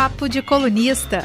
Papo de Colunista.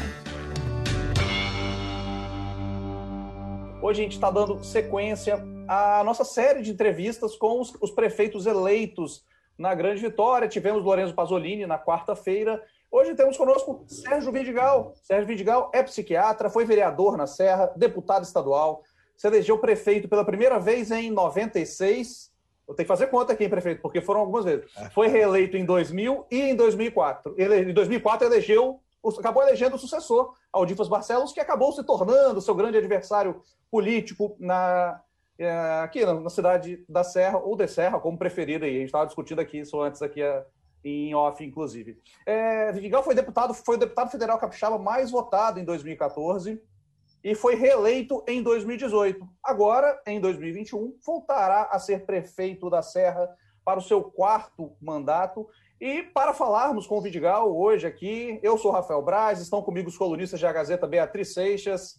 Hoje a gente está dando sequência à nossa série de entrevistas com os, os prefeitos eleitos na Grande Vitória. Tivemos Lorenzo Pasolini na quarta-feira. Hoje temos conosco Sérgio Vidigal. Sérgio Vidigal é psiquiatra, foi vereador na Serra, deputado estadual, se elegeu prefeito pela primeira vez em 96. Eu tenho que fazer conta aqui, hein, prefeito, porque foram algumas vezes. Foi reeleito em 2000 e em 2004. Ele, em 2004 elegeu, acabou elegendo o sucessor, Aldifas Barcelos, que acabou se tornando seu grande adversário político na, é, aqui na, cidade da Serra, ou de Serra, como preferida. A gente estava discutindo aqui isso antes aqui é, em off, inclusive. É, Vidigal foi deputado, foi o deputado federal capixaba mais votado em 2014 e foi reeleito em 2018. Agora, em 2021, voltará a ser prefeito da Serra para o seu quarto mandato. E para falarmos com o Vidigal hoje aqui, eu sou Rafael Braz, estão comigo os colunistas da Gazeta Beatriz Seixas.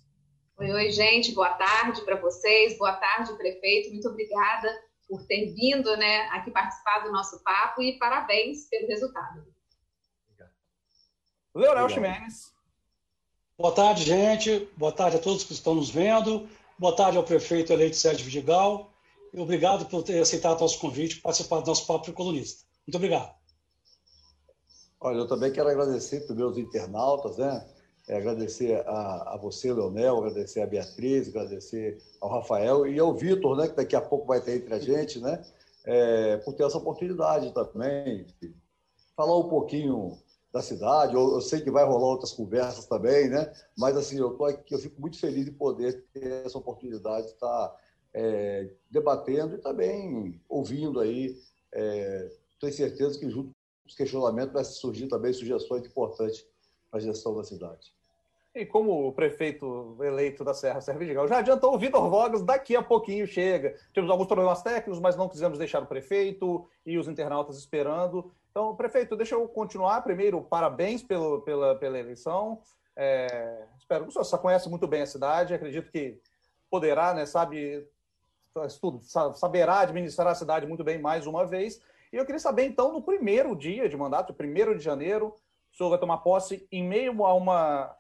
Oi, oi, gente, boa tarde para vocês, boa tarde, prefeito, muito obrigada por ter vindo né, aqui participar do nosso papo e parabéns pelo resultado. Leonel Ximenes. Boa tarde, gente. Boa tarde a todos que estão nos vendo. Boa tarde ao prefeito eleito Sérgio Vidigal. E obrigado por ter aceitado nosso convite para participar do nosso papo colunista. Muito obrigado. Olha, eu também quero agradecer primeiro os internautas, né? É, agradecer a, a você, Leonel, agradecer a Beatriz, agradecer ao Rafael e ao Vitor, né? Que daqui a pouco vai ter entre a gente, né? É, por ter essa oportunidade também de falar um pouquinho da cidade. Eu, eu, sei que vai rolar outras conversas também, né? Mas assim, eu tô aqui, eu fico muito feliz de poder ter essa oportunidade de estar é, debatendo e também ouvindo aí. É, tenho certeza que junto com os questionamentos vai surgir também sugestões importantes para a gestão da cidade. E como o prefeito eleito da Serra, Vidigal, já adiantou o Vitor Vogas, daqui a pouquinho chega. Tivemos alguns problemas técnicos, mas não quisemos deixar o prefeito e os internautas esperando. Então, prefeito, deixa eu continuar. Primeiro, parabéns pelo, pela, pela eleição. É, espero que o senhor conhece muito bem a cidade. Acredito que poderá, né, sabe, tudo, saberá administrar a cidade muito bem mais uma vez. E eu queria saber, então, no primeiro dia de mandato, primeiro de janeiro, o senhor vai tomar posse em meio a uma,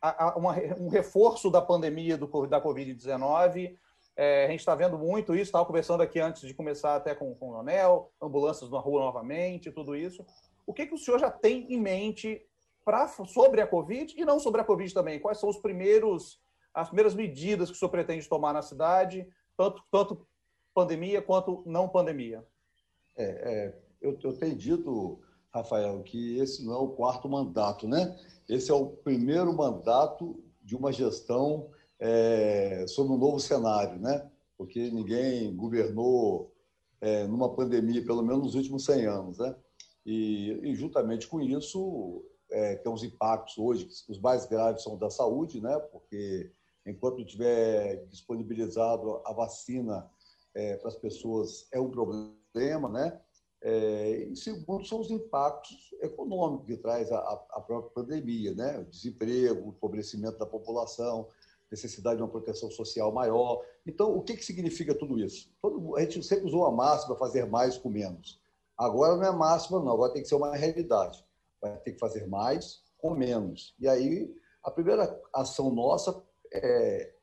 a, uma um reforço da pandemia do, da Covid-19. É, a gente está vendo muito isso, estava conversando aqui antes de começar até com, com o Leonel, ambulâncias na rua novamente, tudo isso. O que, que o senhor já tem em mente pra, sobre a Covid e não sobre a Covid também? Quais são os primeiros, as primeiras medidas que o senhor pretende tomar na cidade, tanto, tanto pandemia quanto não pandemia? É, é, eu, eu tenho dito, Rafael, que esse não é o quarto mandato, né? Esse é o primeiro mandato de uma gestão é, sobre um novo cenário, né? porque ninguém governou é, numa pandemia, pelo menos nos últimos 100 anos. Né? E, e juntamente com isso, é, temos impactos hoje, os mais graves são da saúde, né? porque enquanto tiver disponibilizado a vacina é, para as pessoas, é um problema, né? É, segundo, são os impactos econômicos que traz a, a própria pandemia, né? O desemprego, o empobrecimento da população, necessidade de uma proteção social maior. Então, o que, que significa tudo isso? Todo, a gente sempre usou a máxima fazer mais com menos. Agora não é máxima, não, agora tem que ser uma realidade. Vai ter que fazer mais com menos. E aí, a primeira ação nossa é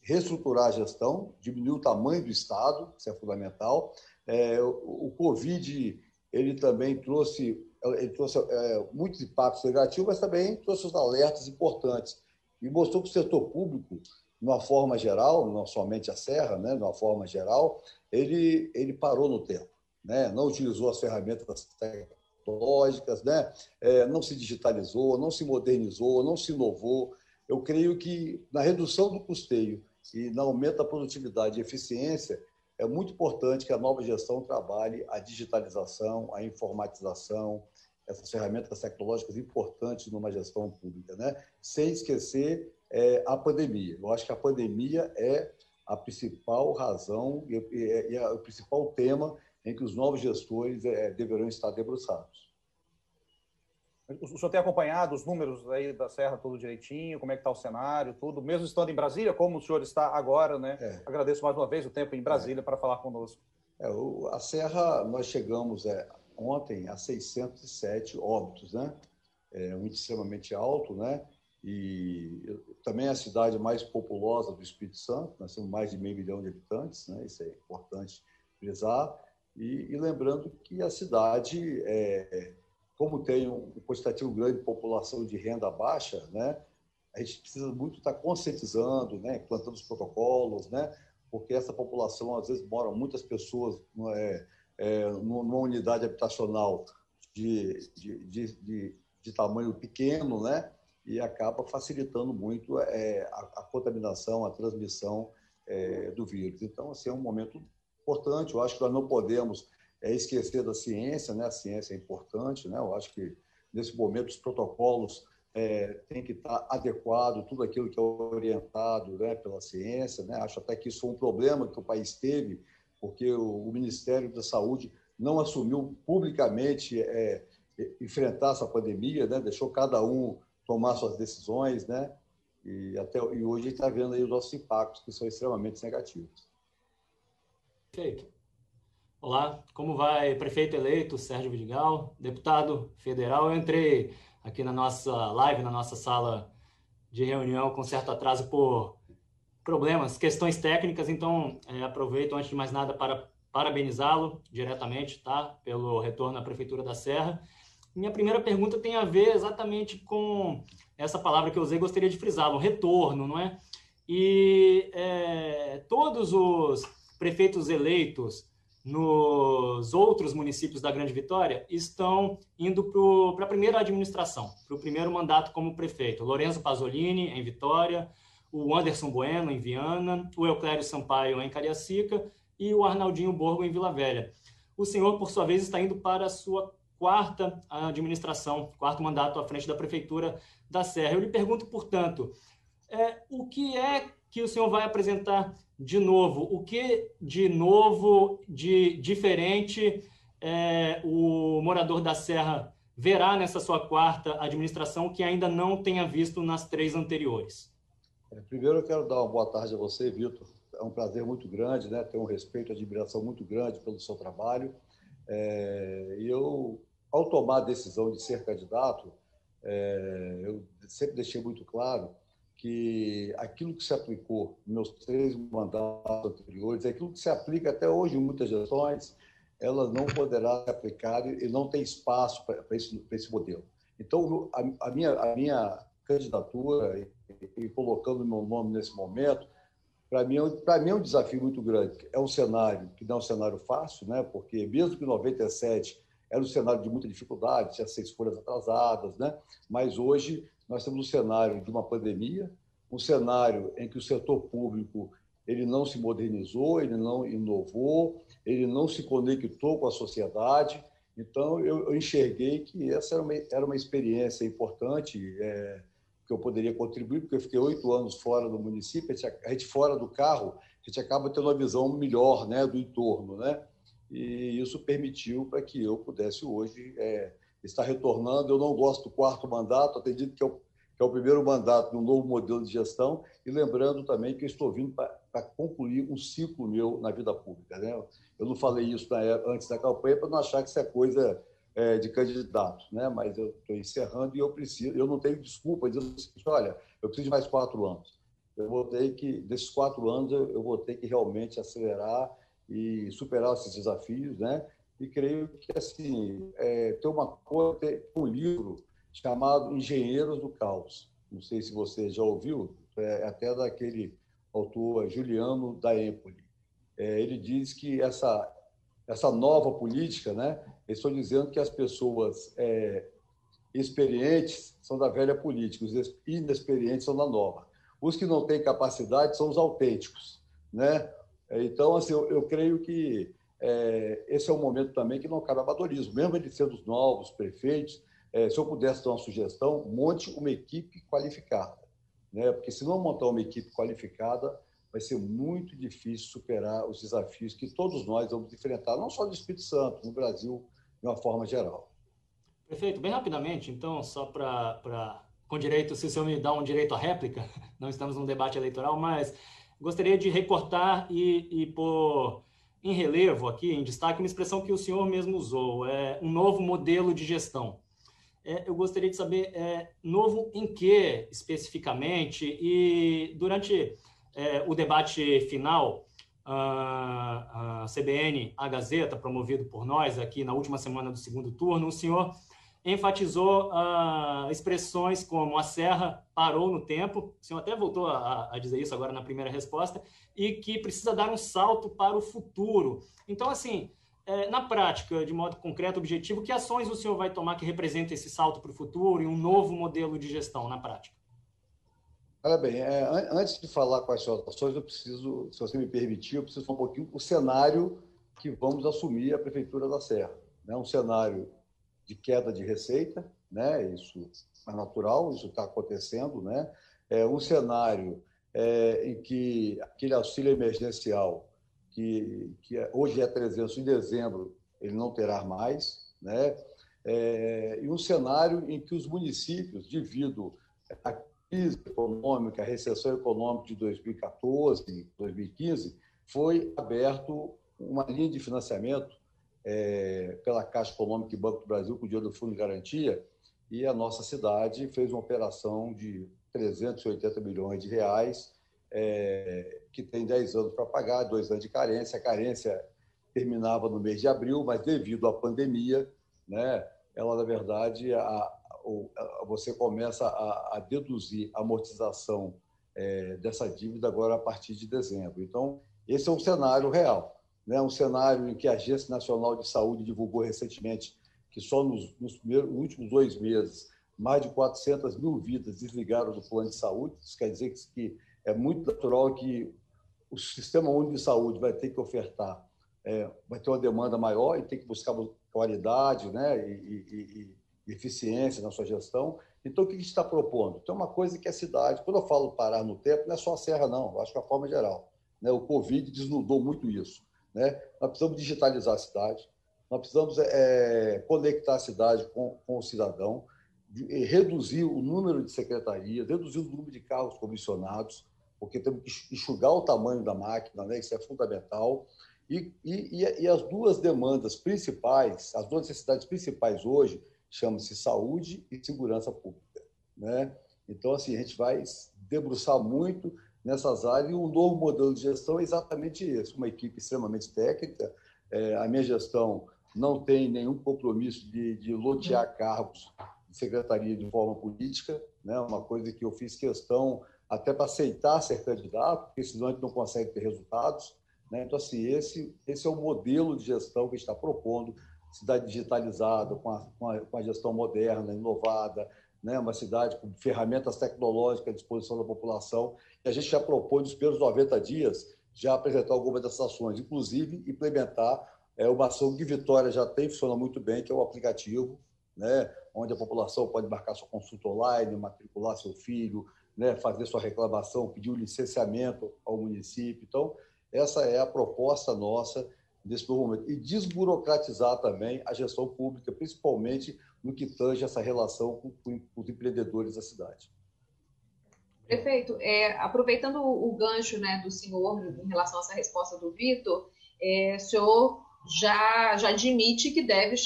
reestruturar a gestão, diminuir o tamanho do Estado, isso é fundamental. É, o, o Covid, ele também trouxe, ele trouxe é, muitos impactos negativos, mas também trouxe os alertas importantes e mostrou que o setor público, de uma forma geral, não somente a Serra, né, de uma forma geral, ele, ele parou no tempo, né, não utilizou as ferramentas tecnológicas, né, é, não se digitalizou, não se modernizou, não se inovou. Eu creio que na redução do custeio e no aumento da produtividade e eficiência, é muito importante que a nova gestão trabalhe a digitalização, a informatização, essas ferramentas tecnológicas importantes numa gestão pública, né? sem esquecer é, a pandemia. Eu acho que a pandemia é a principal razão e, e, e é o principal tema em que os novos gestores é, deverão estar debruçados. O senhor tem acompanhado os números aí da Serra tudo direitinho, como é que está o cenário, tudo, mesmo estando em Brasília, como o senhor está agora, né? É. Agradeço mais uma vez o tempo em Brasília é. para falar conosco. É, o, a Serra, nós chegamos é, ontem a 607 óbitos, né? é um índice extremamente alto, né? E também é a cidade mais populosa do Espírito Santo, nós temos mais de meio milhão de habitantes, né? Isso é importante frisar. E, e lembrando que a cidade, é, como tem um quantitativo grande de população de renda baixa, né? A gente precisa muito estar conscientizando, né? Plantando os protocolos, né? Porque essa população, às vezes, moram muitas pessoas é, é, numa unidade habitacional de, de, de, de, de tamanho pequeno, né? E acaba facilitando muito é, a, a, contaminação, a transmissão é, do vírus. Então, assim, é um momento importante. Eu acho que nós não podemos é, esquecer da ciência, né? A ciência é importante, né? Eu acho que nesse momento os protocolos é, têm que estar adequados, tudo aquilo que é orientado né, pela ciência, né? Acho até que isso foi um problema que o país teve, porque o, Ministério da Saúde não assumiu publicamente é, enfrentar essa pandemia, né? Deixou cada um tomar suas decisões, né? E até e hoje está vendo aí os nossos impactos que são extremamente negativos. Perfeito. Olá, como vai prefeito eleito Sérgio Vidigal, deputado federal? Eu entrei aqui na nossa live, na nossa sala de reunião com certo atraso por problemas, questões técnicas, então é, aproveito antes de mais nada para parabenizá-lo diretamente, tá, pelo retorno à prefeitura da Serra. Minha primeira pergunta tem a ver exatamente com essa palavra que eu usei, gostaria de frisar, o retorno, não é? E é, todos os prefeitos eleitos nos outros municípios da Grande Vitória estão indo para a primeira administração, para o primeiro mandato como prefeito. Lorenzo Pasolini, em Vitória, o Anderson Bueno, em Viana, o Euclério Sampaio, em Cariacica, e o Arnaldinho Borgo, em Vila Velha. O senhor, por sua vez, está indo para a sua quarta administração, quarto mandato à frente da Prefeitura da Serra. Eu lhe pergunto, portanto, é, o que é que o senhor vai apresentar de novo? O que de novo, de diferente, é, o morador da Serra verá nessa sua quarta administração que ainda não tenha visto nas três anteriores? É, primeiro, eu quero dar uma boa tarde a você, Vitor. É um prazer muito grande, né? Ter um respeito e admiração muito grande pelo seu trabalho. É, e eu, ao tomar a decisão de ser candidato, é, eu sempre deixei muito claro que aquilo que se aplicou nos meus três mandatos anteriores, aquilo que se aplica até hoje em muitas gestões, ela não poderá ser aplicada e não tem espaço para esse, esse modelo. Então, a, a, minha, a minha candidatura, e, colocando meu nome nesse momento, para mim, é para mim é um desafio muito grande. É um cenário que não é um cenário fácil, né? porque mesmo que em 97 era um cenário de muita dificuldade, tinha seis folhas atrasadas, né? mas hoje nós temos um cenário de uma pandemia, um cenário em que o setor público ele não se modernizou, ele não inovou, ele não se conectou com a sociedade. Então, eu, eu enxerguei que essa era uma, era uma experiência importante é, que eu poderia contribuir, porque eu fiquei oito anos fora do município, a gente, fora do carro, a gente acaba tendo uma visão melhor né, do entorno. Né? E isso permitiu para que eu pudesse hoje é, está retornando. Eu não gosto do quarto mandato, acredito que é o, que é o primeiro mandato um novo modelo de gestão, e lembrando também que eu estou vindo para concluir um ciclo meu na vida pública. Né? Eu não falei isso na, antes da campanha para não achar que isso é coisa é, de candidato, né? mas eu estou encerrando e eu preciso, eu não tenho desculpa de dizer assim, olha, eu preciso de mais quatro anos. Eu vou ter que, desses quatro anos, eu vou ter que realmente acelerar e superar esses desafios, né? e creio que assim é, tem uma coisa, tem um livro chamado Engenheiros do Caos. Não sei se você já ouviu, é até daquele autor Juliano da Empoli. É, ele diz que essa essa nova política, né? Estão dizendo que as pessoas é, experientes são da velha política, os inexperientes são da nova. Os que não têm capacidade são os autênticos, né? Então, assim, eu, eu creio que é, esse é um momento também que não cabe amadorismo. Mesmo ele sendo os novos prefeitos, é, se eu pudesse dar uma sugestão, monte uma equipe qualificada. Né? Porque se não montar uma equipe qualificada, vai ser muito difícil superar os desafios que todos nós vamos enfrentar, não só no Espírito Santo, no Brasil, de uma forma geral. Perfeito. Bem rapidamente, então, só para. Com direito, se o senhor me dá um direito à réplica, não estamos num debate eleitoral, mas gostaria de recortar e, e pôr em relevo aqui, em destaque, uma expressão que o senhor mesmo usou, é um novo modelo de gestão. é, eu gostaria de saber é, novo em que especificamente e durante é, o debate final a, CBN, a Gazeta, promovido por nós aqui na última semana do segundo turno, o senhor enfatizou uh, expressões como a serra parou no tempo, o senhor até voltou a, a, dizer isso agora na primeira resposta, e que precisa dar um salto para o futuro. Então, assim, é, na prática, de modo concreto, objetivo, que ações o senhor vai tomar que representem esse salto para o futuro e um novo modelo de gestão na prática? Olha bem, é, antes de falar quais são as ações, eu preciso, se você me permitir, eu preciso falar um pouquinho o cenário que vamos assumir a Prefeitura da Serra. Né? Um cenário de queda de receita, né? isso é natural, isso está acontecendo. Né? É um cenário é, em que aquele auxílio emergencial, que, que é, hoje é 300, em dezembro ele não terá mais, né? É, e um cenário em que os municípios, devido a crise econômica, a recessão econômica de 2014, 2015, foi aberto uma linha de financiamento é, pela Caixa Econômica e Banco do Brasil com o dinheiro do Fundo de Garantia e a nossa cidade fez uma operação de 380 milhões de reais é, que tem 10 anos para pagar, dois anos de carência. A carência terminava no mês de abril, mas devido à pandemia, né, ela, na verdade, a, você começa a, a deduzir a amortização é, dessa dívida agora a partir de dezembro. Então, esse é um cenário real, né? um cenário em que a Agência Nacional de Saúde divulgou recentemente que só nos, nos, primeiros, nos últimos dois meses mais de 400 mil vidas desligaram do plano de saúde. Isso quer dizer que é muito natural que o Sistema Único de Saúde vai ter que ofertar, é, vai ter uma demanda maior e tem que buscar qualidade né? e, e eficiência na sua gestão. Então, o que a gente está propondo? Tem uma coisa que a cidade, quando eu falo parar no tempo, não é só a Serra, não, eu acho que é a forma geral. Né? O Covid desnudou muito isso. Né? Nós precisamos digitalizar a cidade, nós precisamos é, conectar a cidade com, com o cidadão, de, reduzir o número de secretarias, reduzir o número de carros comissionados, porque temos que enxugar o tamanho da máquina, né? isso é fundamental. E, e, e as duas demandas principais, as duas necessidades principais hoje, chama-se saúde e segurança pública. Né? Então, assim, a gente vai debruçar muito nessas áreas e um novo modelo de gestão é exatamente esse, uma equipe extremamente técnica. É, a minha gestão não tem nenhum compromisso de, de lotear cargos de secretaria de forma política, né? uma coisa que eu fiz questão até para aceitar ser candidato, porque senão a gente não consegue ter resultados. Né? Então, assim, esse, esse é o modelo de gestão que está propondo, cidade digitalizada, com a, com a, com a gestão moderna, inovada, né? uma cidade com ferramentas tecnológicas à disposição da população. E a gente já propõe, nos primeiros 90 dias, já apresentar algumas dessas ações, inclusive implementar é, uma ação que Vitória já tem, funciona muito bem, que é o aplicativo, né? onde a população pode marcar sua consulta online, matricular seu filho, né? fazer sua reclamação, pedir o um licenciamento ao município. Então, essa é a proposta nossa nesse novo momento. E desburocratizar também a gestão pública, principalmente no que tange essa relação com, com os empreendedores da cidade. Prefeito, é, aproveitando o, gancho né, do senhor em relação a essa resposta do Vitor, é, o senhor já, já admite que deve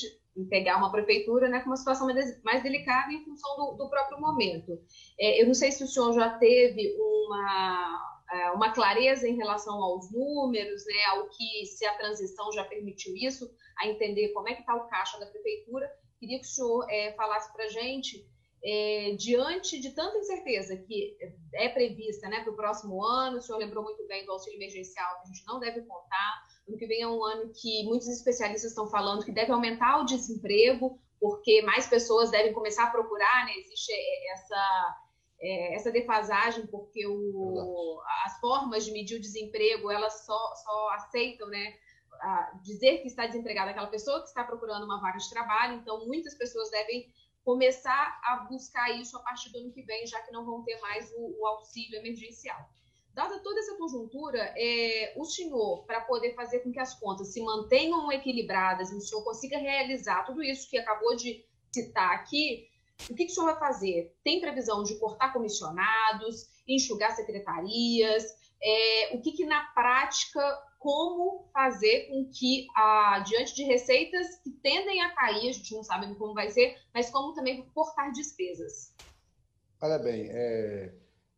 pegar uma prefeitura né, com uma situação mais, delicada em função do, do próprio momento. É, eu não sei se o senhor já teve uma, uma clareza em relação aos números, né, ao que se a transição já permitiu isso, a entender como é que está o caixa da prefeitura. Queria que o senhor é, falasse para a gente, é, diante de tanta incerteza que é prevista né, para o próximo ano, o senhor lembrou muito bem do auxílio emergencial, que a gente não deve contar. Ano que vem é um ano que muitos especialistas estão falando que deve aumentar o desemprego, porque mais pessoas devem começar a procurar, né? Existe essa é, essa defasagem, porque o, as formas de medir o desemprego, elas só, só aceitam, né, dizer que está desempregada aquela pessoa que está procurando uma vaga de trabalho, então muitas pessoas devem começar a buscar isso a partir do ano que vem, já que não vão ter mais o, o auxílio emergencial. Dada toda essa conjuntura, é, o senhor, para poder fazer com que as contas se mantenham equilibradas o senhor consiga realizar tudo isso que acabou de citar aqui, o que, que o senhor vai fazer? Tem previsão de cortar comissionados, enxugar secretarias? É, o que, que na prática, como fazer com que, a, diante de receitas que tendem a cair, a gente não sabe como vai ser, mas como também cortar despesas. Olha bem, é,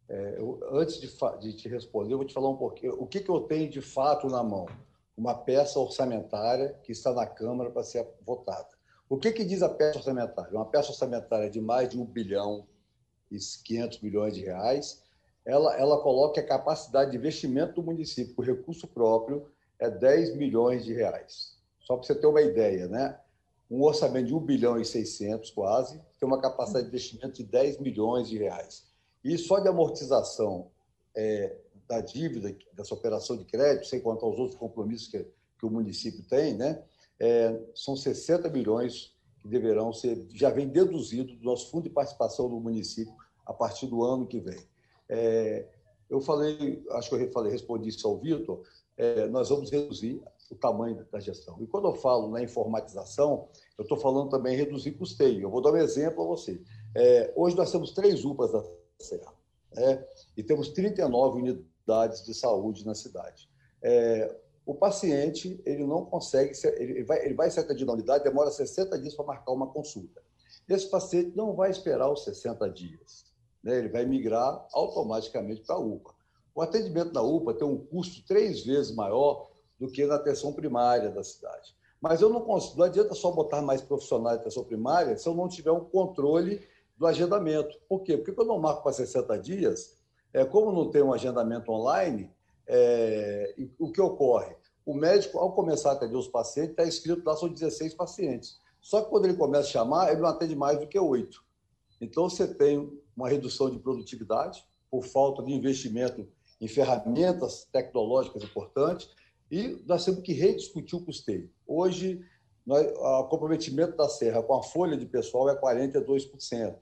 é, eu, antes de, de, te responder, eu vou te falar um pouquinho o que, que eu tenho de fato na mão. Uma peça orçamentária que está na Câmara para ser votada. O que, que diz a peça orçamentária? Uma peça orçamentária de mais de 1 bilhão e 500 milhões de reais, ela, ela coloca a capacidade de investimento do município com recurso próprio é 10 milhões de reais. Só para você ter uma ideia, né? Um orçamento de 1 bilhão e 600 quase, tem uma capacidade de investimento de 10 milhões de reais. E só de amortização é, da dívida, dessa operação de crédito, sem contar os outros compromissos que, que o município tem, né? É, são 60 milhões que deverão ser, já vem deduzido do nosso fundo de participação do município a partir do ano que vem. É, eu falei, acho que eu falei, respondi isso ao Vitor, é, nós vamos reduzir o tamanho da gestão. E quando eu falo na informatização, eu estou falando também reduzir custeio. Eu vou dar um exemplo a você. É, hoje nós temos três UPAs da Serra né? e temos 39 unidades de saúde na cidade. É, o paciente ele não consegue, ele, vai, ele vai ser atendido na unidade, demora 60 dias para marcar uma consulta. Esse paciente não vai esperar os 60 dias né, ele vai migrar automaticamente para a UPA. O atendimento na UPA tem um custo três vezes maior do que na atenção primária da cidade. Mas eu não consigo, não adianta só botar mais profissionais de atenção primária se eu não tiver um controle do agendamento. Por quê? Porque quando eu marco para 60 dias, é, como não tem um agendamento online, é, o que ocorre? O médico, ao começar a atender os pacientes, está escrito lá, são 16 pacientes. Só que quando ele começa a chamar, ele não atende mais do que oito. Então, você tem uma redução de produtividade por falta de investimento em ferramentas tecnológicas importantes e nós temos que rediscutir o custeio. Hoje, o comprometimento da Serra com a folha de pessoal é 42%.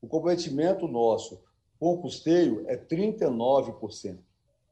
O comprometimento nosso com o custeio é 39%.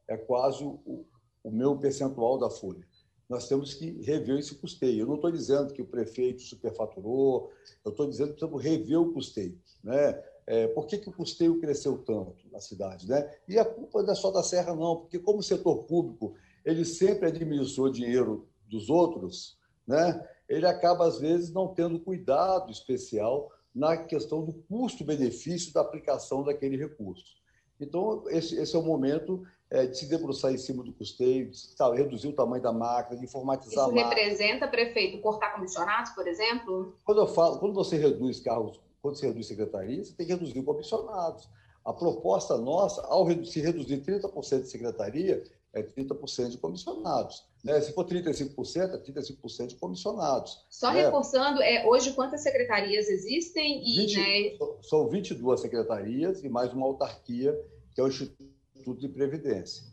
É quase o, o meu percentual da folha. Nós temos que rever esse custeio. Eu não estou dizendo que o prefeito superfaturou, eu estou dizendo que temos que rever o custeio. Né? É, por que, que o custeio cresceu tanto na cidade? Né? E a culpa não é só da Serra, não, porque como o setor público ele sempre administrou dinheiro dos outros, né? ele acaba, às vezes, não tendo cuidado especial na questão do custo-benefício da aplicação daquele recurso. Então, esse, esse é o momento é, de se debruçar em cima do custeio, de reduzir o tamanho da máquina, de informatizar Isso representa, prefeito, cortar comissionados, por exemplo? Quando eu falo, quando você reduz cargos quando você reduz secretarias, você tem que reduzir comissionados. A proposta nossa, ao se reduzir 30% de secretaria, é 30% de comissionados. Né? Se for 35%, é 35% de comissionados. Só né? reforçando, é, hoje quantas secretarias existem? E, 20, né... São 22 secretarias e mais uma autarquia, que é o Instituto de Previdência.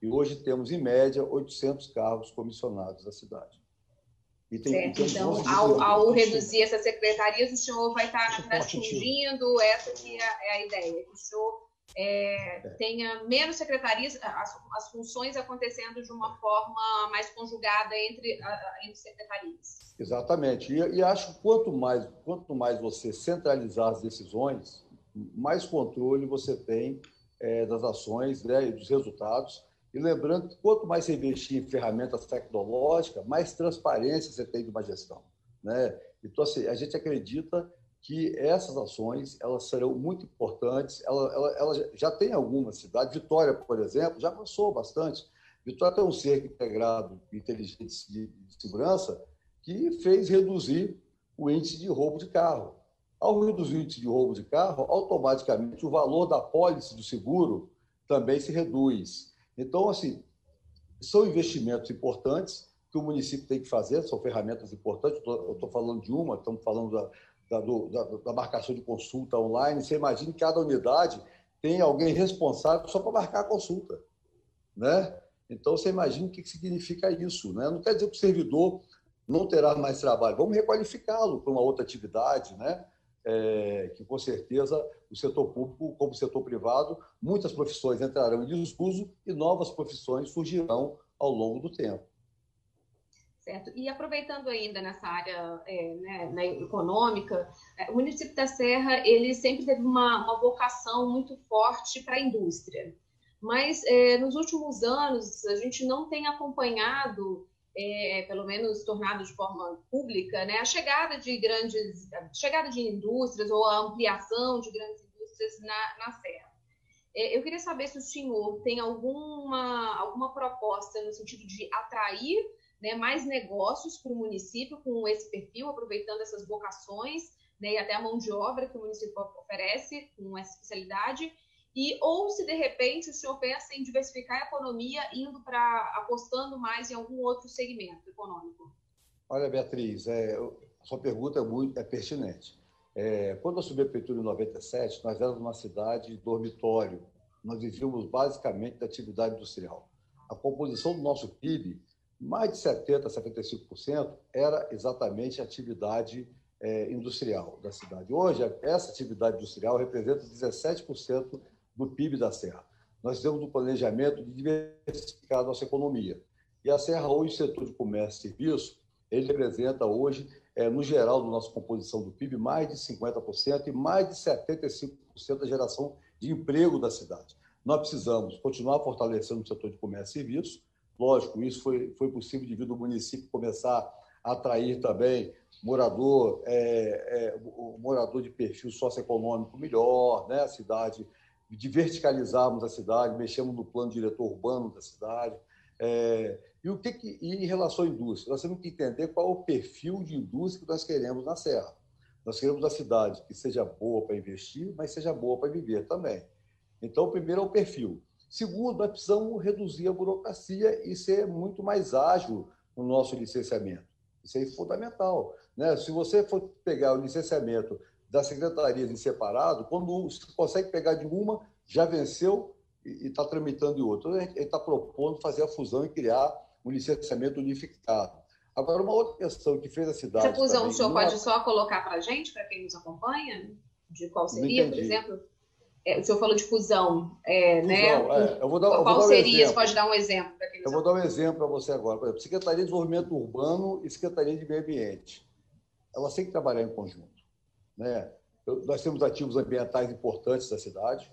E hoje temos, em média, 800 cargos comissionados da cidade. Tem, certo, então, ao, ao reduzir essas secretarias, o senhor vai estar restringindo essa que é, é a ideia, que o senhor é, é. tenha menos secretarias, as, as, funções acontecendo de uma forma mais conjugada entre, entre secretarias. Exatamente. E, e acho que quanto mais, quanto mais você centralizar as decisões, mais controle você tem é, das ações né, e dos resultados e lembrando que quanto mais você investir em ferramentas tecnológicas, mais transparência você tem de uma gestão. Né? Então, assim, a gente acredita que essas ações elas serão muito importantes. Ela, ela, ela já tem algumas cidades. Vitória, por exemplo, já avançou bastante. Vitória tem um cerco integrado inteligente de, de segurança que fez reduzir o índice de roubo de carro. Ao reduzir o índice de roubo de carro, automaticamente o valor da pólice do seguro também se reduz. Então, assim, são investimentos importantes que o município tem que fazer, são ferramentas importantes. Eu estou falando de uma, estamos falando da, da, do, da, da, marcação de consulta online. Você imagina que cada unidade tem alguém responsável só para marcar a consulta. Né? Então, você imagina o que significa isso. Né? Não quer dizer que o servidor não terá mais trabalho. Vamos requalificá-lo para uma outra atividade, né? É, que com certeza o setor público, como o setor privado, muitas profissões entrarão em desuso e novas profissões surgirão ao longo do tempo. Certo. E aproveitando ainda nessa área é, né, na econômica, é, o município da Serra ele sempre teve uma, uma vocação muito forte para a indústria. mas é, nos últimos anos a gente não tem acompanhado, é, pelo menos tornado de forma pública, né, a chegada de grandes, a chegada de indústrias ou a ampliação de grandes indústrias na, na Serra. É, eu queria saber se o senhor tem alguma, alguma proposta no sentido de atrair né, mais negócios para o município com esse perfil, aproveitando essas vocações né, e até a mão de obra que o município oferece com essa especialidade, e ou se de repente o senhor pensa em diversificar a economia indo para apostando mais em algum outro segmento econômico. Olha, Beatriz, é, sua pergunta é muito é pertinente. É, quando eu assumi a prefeitura em 97, nós éramos uma cidade dormitório. Nós vivíamos basicamente da atividade industrial. A composição do nosso PIB mais de 70%, 75% era exatamente a atividade é, industrial da cidade. Hoje, essa atividade industrial representa 17% do PIB da Serra. Nós temos um planejamento de diversificar a nossa economia. E a Serra, hoje, o setor de comércio e serviço, ele representa hoje, é, no geral, da nossa composição do PIB, mais de 50% e mais de 75% da geração de emprego da cidade. Nós precisamos continuar fortalecendo o setor de comércio e serviço, Lógico, isso foi, foi possível devido ao município começar a atrair também morador, é, é, morador de perfil socioeconômico melhor, né? a cidade, de verticalizarmos a cidade, mexemos no plano diretor urbano da cidade. É, e o que, que e em relação à indústria? Nós temos que entender qual é o perfil de indústria que nós queremos na Serra. Nós queremos uma cidade que seja boa para investir, mas seja boa para viver também. Então, primeiro é o perfil. Segundo, nós precisamos reduzir a burocracia e ser muito mais ágil no nosso licenciamento. Isso é fundamental. Né? Se você for pegar o licenciamento das secretarias em separado, quando você consegue pegar de uma, já venceu e está tramitando de outra. Então, gente está propondo fazer a fusão e criar um licenciamento unificado. Agora, uma outra questão que fez a cidade. Essa fusão também, o senhor pode só colocar para a gente, para quem nos acompanha? De qual seria, por exemplo? É, o senhor falou de fusão, é, né? fusão né? É. Eu vou dar, Qual vou seria? Um você pode dar um exemplo? Eu vou dar um exemplo para você agora. Por exemplo, Secretaria de Desenvolvimento Urbano e Secretaria de Meio Ambiente. Elas têm que trabalhar em conjunto. Né? Nós temos ativos ambientais importantes da cidade,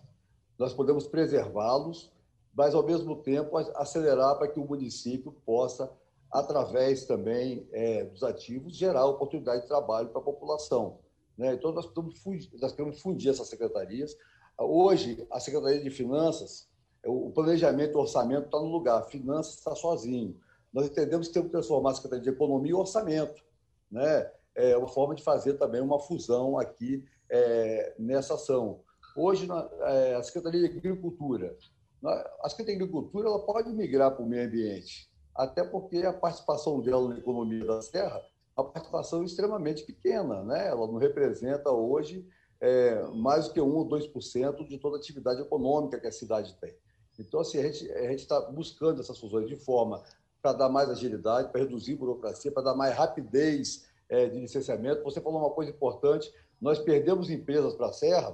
nós podemos preservá-los, mas, ao mesmo tempo, acelerar para que o município possa, através também é, dos ativos, gerar oportunidade de trabalho para a população. Né? Então, nós, fundir, nós queremos fundir essas secretarias, Hoje, a Secretaria de Finanças, o planejamento, o orçamento está no lugar, finanças está sozinho. Nós entendemos que temos que transformar a Secretaria de Economia em orçamento. Né? É uma forma de fazer também uma fusão aqui é, nessa ação. Hoje, na, é, a Secretaria de Agricultura, a Secretaria de Agricultura ela pode migrar para o meio ambiente, até porque a participação dela na economia da Serra, a participação é extremamente pequena, né? ela não representa hoje é, mais do que 1 ou 2% de toda a atividade econômica que a cidade tem. Então, assim, a gente a está buscando essas fusões de forma para dar mais agilidade, para reduzir burocracia, para dar mais rapidez de licenciamento. Você falou uma coisa importante, nós perdemos empresas para a Serra,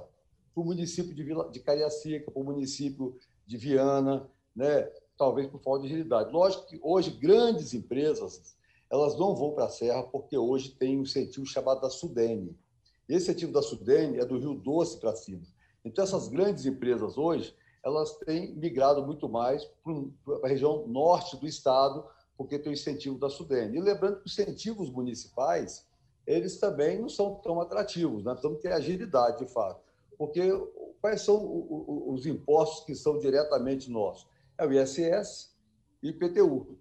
para o município de, Vila, de Cariacica, para o município de Viana, né? talvez por falta de agilidade. Lógico que hoje grandes empresas elas não vão para a Serra porque hoje tem um incentivo chamado da Sudene, esse ativo da Sudene é do Rio Doce para cima. Então, essas grandes empresas hoje, elas têm migrado muito mais para a região norte do estado, porque tem o incentivo da Sudene. E lembrando que os incentivos municipais, eles também não são tão atrativos, né? precisamos ter agilidade, de fato. Porque quais são os impostos que são diretamente nossos? É o ISS e IPTU.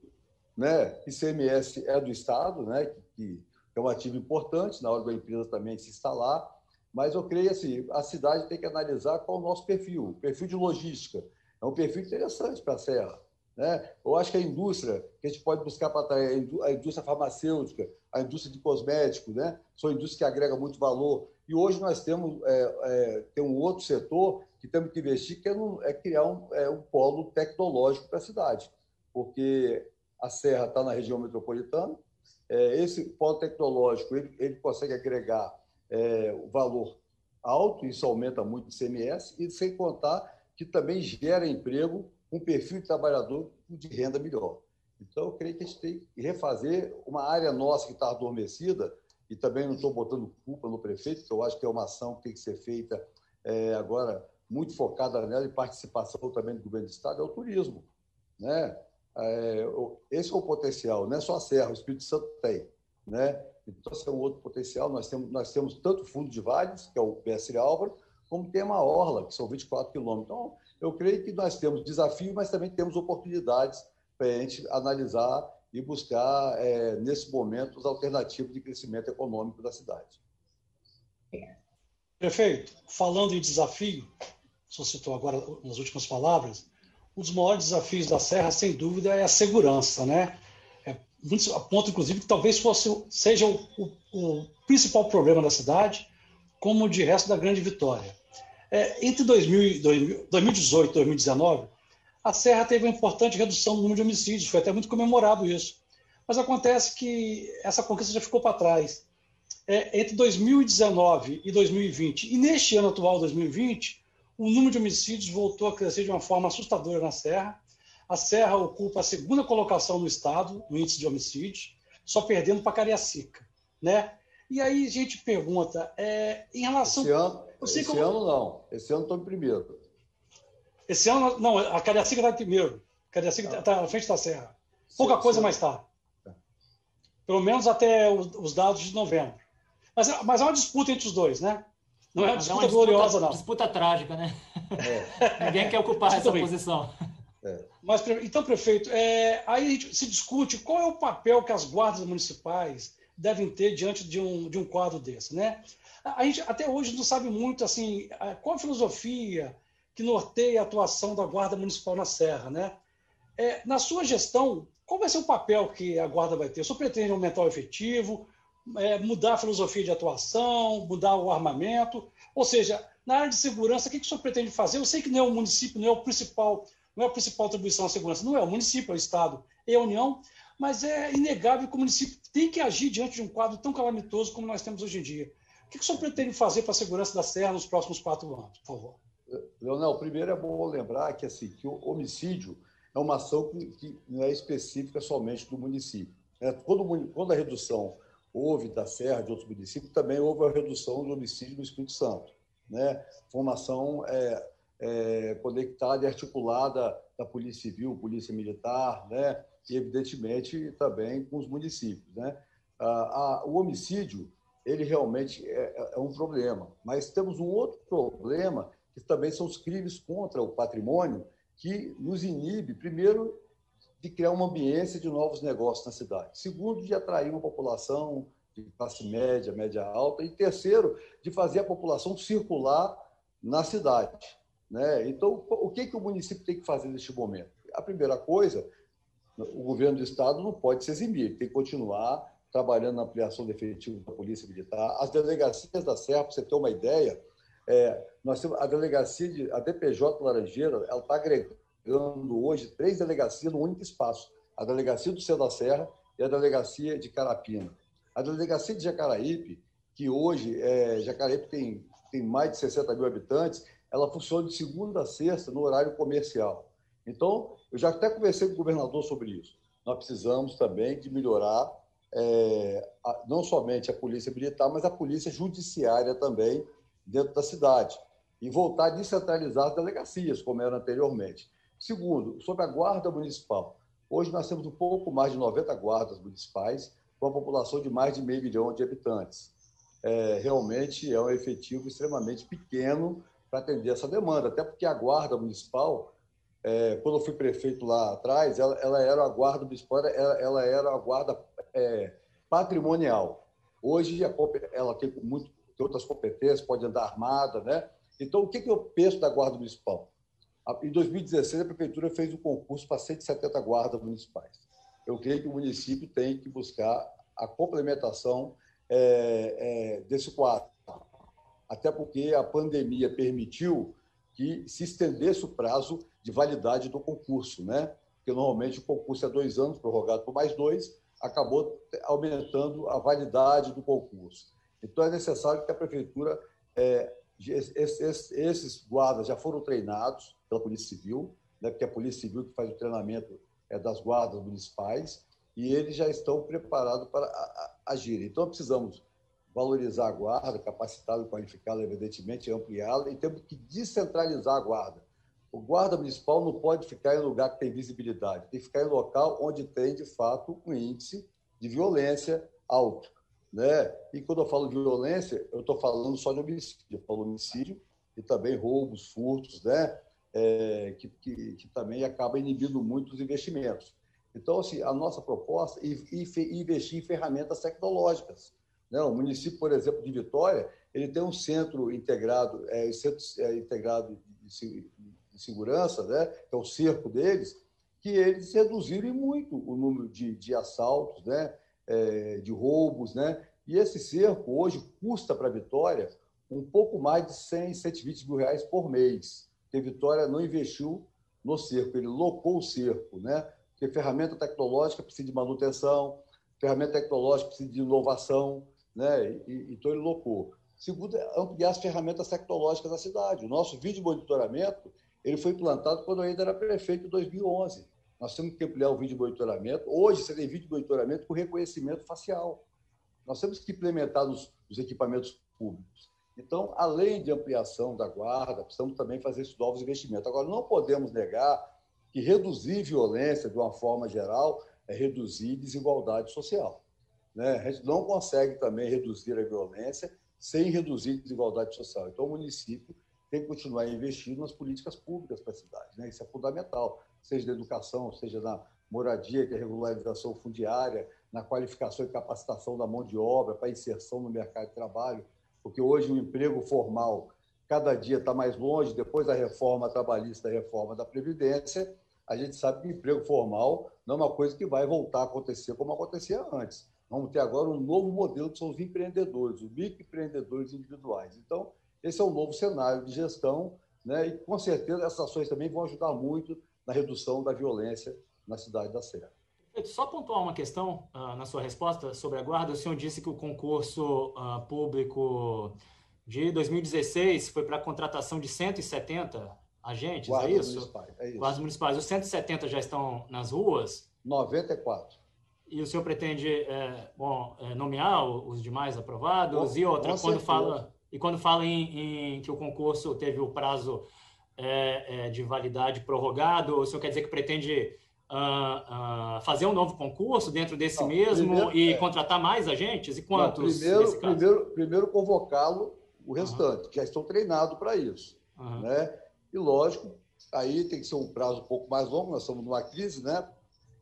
Né? ICMS é do Estado, né? que é um ativo importante na hora da empresa também se instalar, mas eu creio assim, a cidade tem que analisar qual é o nosso perfil, perfil de logística. É um perfil interessante para a Serra. Né? Eu acho que a indústria, que a gente pode buscar para a indústria farmacêutica, a indústria de cosméticos, né? são indústrias que agregam muito valor. E hoje nós temos é, é, tem um outro setor que temos que investir, que é, é criar um, é, um polo tecnológico para a cidade, porque a Serra está na região metropolitana, é, esse polo tecnológico ele, ele consegue agregar é, o valor alto, isso aumenta muito o CMS, e sem contar que também gera emprego, um perfil de trabalhador de renda melhor. Então, eu creio que a gente tem que refazer uma área nossa que está adormecida, e também não estou botando culpa no prefeito, que eu acho que é uma ação que tem que ser feita é, agora muito focada nela e participação também do governo do Estado, é o turismo. Né? É, esse é o potencial, não é só a Serra, o Espírito Santo tem. Né? Então, esse é um outro potencial. Nós temos, nós temos tanto Fundo de Vales, que é o PS Álvaro, como tem a Orla, que são 24 quilômetros. Então, eu creio que nós temos desafios, mas também temos oportunidades para a gente analisar e buscar, é, nesse momento, as alternativas de crescimento econômico da cidade. Prefeito, falando em desafio, você citou agora nas últimas palavras, um dos maiores desafios da Serra, sem dúvida, é a segurança, né? É, a ponto, inclusive, que talvez fosse, seja o, o, o principal problema da cidade, como de resto da Grande Vitória. É, entre 2000, 2018 e 2019, a Serra teve uma importante redução no número de homicídios, foi até muito comemorado isso. Mas acontece que essa conquista já ficou para trás. É, entre 2019 e 2020, e neste ano atual, 2020, o número de homicídios voltou a crescer de uma forma assustadora na Serra. A Serra ocupa a segunda colocação no estado, no índice de homicídios, só perdendo para Cariacica. Né? E aí a gente pergunta, é, em relação. Esse ano, esse como... ano não. Esse ano estou em primeiro. Esse ano, não, a Cariacica está em primeiro. A Cariacica está tá à frente da Serra. Pouca sim, coisa, sim. mas está. Pelo menos até os, os, dados de novembro. Mas, mas é uma disputa entre os dois, né? Não é uma disputa, é uma disputa gloriosa, não. Disputa trágica, né? É. Ninguém quer ocupar essa posição. É. Mas, então, prefeito, é, aí a gente se discute qual é o papel que as guardas municipais devem ter diante de um, de um quadro desse, né? A gente até hoje não sabe muito assim qual a filosofia que norteia a atuação da Guarda Municipal na Serra, né? É, na sua gestão, qual vai ser o papel que a Guarda vai ter? O senhor pretende aumentar o efetivo, é, mudar a filosofia de atuação, mudar o armamento? Ou seja, na área de segurança, o que, que o senhor pretende fazer? Eu sei que não é o município, não é o principal, não é a principal atribuição à segurança, não é o município, é o Estado e a União, mas é inegável que o município tem que agir diante de um quadro tão calamitoso como nós temos hoje em dia. O que o senhor pretende fazer para a segurança da Serra nos próximos quatro anos, por favor? Leonel, primeiro é bom lembrar que, assim, que o homicídio é uma ação que, que não é específica somente do município. Né? Quando, quando a redução houve da Serra de outros municípios, também houve a redução do homicídio no Espírito Santo. Né? Formação é, é, conectada e articulada da Polícia Civil, Polícia Militar, né? e, evidentemente, também com os municípios. Né? a, o homicídio ele realmente é, é, um problema. Mas temos um outro problema, que também são os crimes contra o patrimônio, que nos inibe, primeiro, de criar uma ambiência de novos negócios na cidade. Segundo, de atrair uma população de classe média, média alta. E terceiro, de fazer a população circular na cidade. Né? Então, o que, que o município tem que fazer neste momento? A primeira coisa, o governo do estado não pode se eximir, tem que continuar trabalhando na ampliação do efetivo da Polícia Militar. As delegacias da Serra, para você ter uma ideia, é, nós temos a delegacia, de, a DPJ Laranjeira, ela está agregando hoje três delegacias no único espaço. A delegacia do Céu da Serra e a delegacia de Carapina. A delegacia de Jacaraípe, que hoje, é, Jacaraípe tem, tem mais de 60 mil habitantes, ela funciona de segunda a sexta no horário comercial. Então, eu já até conversei com o governador sobre isso. Nós precisamos também de melhorar é, não somente a polícia militar, mas a polícia judiciária também dentro da cidade. E voltar a descentralizar as delegacias, como era anteriormente. Segundo, sobre a guarda municipal. Hoje nós temos um pouco mais de 90 guardas municipais, com a população de mais de meio milhão de habitantes. É, realmente é um efetivo extremamente pequeno para atender essa demanda, até porque a guarda municipal é, quando eu fui prefeito lá atrás, ela, ela era a guarda municipal, ela, ela era a guarda é, patrimonial. Hoje ela tem, muito, tem outras competências, pode andar armada, né? Então, o que, que eu penso da guarda municipal? Em 2016, a prefeitura fez um concurso para 170 guardas municipais. Eu creio que o município tem que buscar a complementação é, é, desse quadro. Até porque a pandemia permitiu que se estendesse o prazo de validade do concurso, né? Porque normalmente o concurso é dois anos, prorrogado por mais dois, acabou aumentando a validade do concurso. Então é necessário que a prefeitura, é, esses, esses, guardas já foram treinados pela Polícia Civil, né? Porque a Polícia Civil que faz o treinamento é das guardas municipais e eles já estão preparados para agir. Então precisamos valorizar a guarda, capacitá-la, qualificá-la, evidentemente, ampliá-la, e temos que descentralizar a guarda. O guarda municipal não pode ficar em lugar que tem visibilidade, tem que ficar em local onde tem, de fato, um índice de violência alto. Né? E quando eu falo de violência, eu estou falando só de homicídio, eu falo homicídio e também roubos, furtos, né? É, que, que, que, também acaba inibindo muito os investimentos. Então, assim, a nossa proposta é investir em ferramentas tecnológicas. Né? O município, por exemplo, de Vitória, ele tem um centro integrado, é, centro é, integrado de, de segurança, né? que é o cerco deles, que eles reduziram muito o número de, de assaltos, né? É, de roubos, né? E esse cerco hoje custa para a Vitória um pouco mais de 100, 120 mil reais por mês. Porque Vitória não investiu no cerco, ele locou o cerco, né? Porque ferramenta tecnológica precisa de manutenção, ferramenta tecnológica precisa de inovação, né? E, então ele locou. Segundo, ampliar as ferramentas tecnológicas da cidade. O nosso vídeo monitoramento ele foi implantado quando eu ainda era prefeito em 2011. Nós temos que ampliar o vídeo monitoramento. Hoje você tem vídeo monitoramento com reconhecimento facial. Nós temos que implementar nos, equipamentos públicos. Então, além de ampliação da guarda, precisamos também fazer esses novos investimentos. Agora, não podemos negar que reduzir violência de uma forma geral é reduzir desigualdade social. Né? A gente não consegue também reduzir a violência sem reduzir desigualdade social. Então, o município tem que continuar investindo nas políticas públicas para a cidade. Né? Isso é fundamental, seja na educação, seja na moradia, que é a regularização fundiária, na qualificação e capacitação da mão de obra, para inserção no mercado de trabalho porque hoje o emprego formal cada dia está mais longe, depois da reforma trabalhista, da reforma da Previdência, a gente sabe que o emprego formal não é uma coisa que vai voltar a acontecer como acontecia antes. Vamos ter agora um novo modelo que são os empreendedores, os microempreendedores individuais. Então, esse é um novo cenário de gestão, né? e com certeza essas ações também vão ajudar muito na redução da violência na cidade da Serra. Só pontuar uma questão uh, na sua resposta sobre a guarda. O senhor disse que o concurso uh, público de 2016 foi para a contratação de 170 agentes, Guardas é isso? Municipais, é isso. Guardas municipais. Os 170 já estão nas ruas? 94. E o senhor pretende é, bom, é, nomear os demais aprovados? Com, e outra, quando fala, e quando fala em, em, que o concurso teve o prazo é, é de validade prorrogado, o senhor quer dizer que pretende uh, uh, fazer um novo concurso dentro desse não, mesmo primeiro, e é. contratar mais agentes? E quantos? Não, primeiro, primeiro, primeiro convocá-lo, o restante, uhum. que já estão treinados para isso. Uhum. Né? E, lógico, aí tem que ser um prazo um pouco mais longo, nós estamos numa crise né,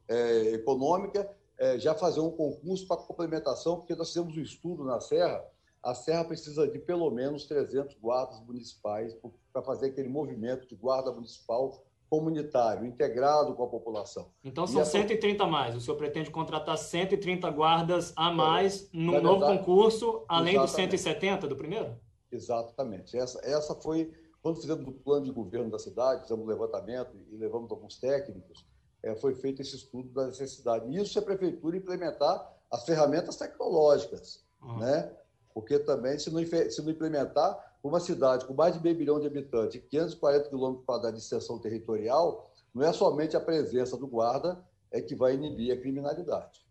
é, econômica, é, já fazer um concurso para complementação, porque nós fizemos um estudo na Serra, a Serra precisa de pelo menos 300 guardas municipais para fazer aquele movimento de guarda municipal comunitário, integrado com a população. Então são a... 130 a mais. O senhor pretende contratar 130 guardas a mais é, num novo verdade, concurso, além exatamente. dos 170 do primeiro? Exatamente. Essa, essa foi, quando fizemos o plano de governo da cidade, fizemos um levantamento e levamos alguns técnicos, é, foi feito esse estudo da necessidade. E isso é a prefeitura implementar as ferramentas tecnológicas, uhum. né? Porque também, se não, se não implementar, uma cidade com mais de meio milhão de habitantes e 540 quilômetros quadrados de extensão territorial, não é somente a presença do guarda é que vai inibir a criminalidade.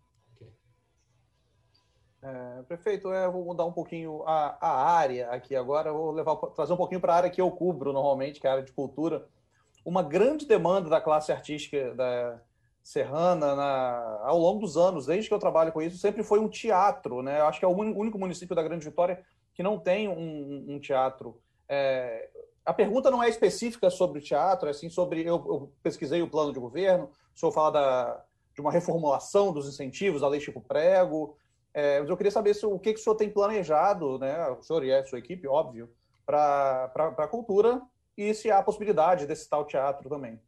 É, prefeito, é, vou mudar um pouquinho a, a área aqui agora, vou levar, trazer um pouquinho para a área que eu cubro normalmente, que é a área de cultura. Uma grande demanda da classe artística da serrana na, ao longo dos anos, desde que eu trabalho com isso, sempre foi um teatro. Né? Eu acho que é o único município da Grande Vitória que não tem um, um teatro. É, a pergunta não é específica sobre o teatro, é assim sobre. Eu, eu, pesquisei o plano de governo, o senhor fala da, de uma reformulação dos incentivos, da lei Chico Prego. É, mas eu queria saber se, o que, que o senhor tem planejado, né, o senhor e a sua equipe, óbvio, para a cultura e se há a possibilidade desse tal teatro também.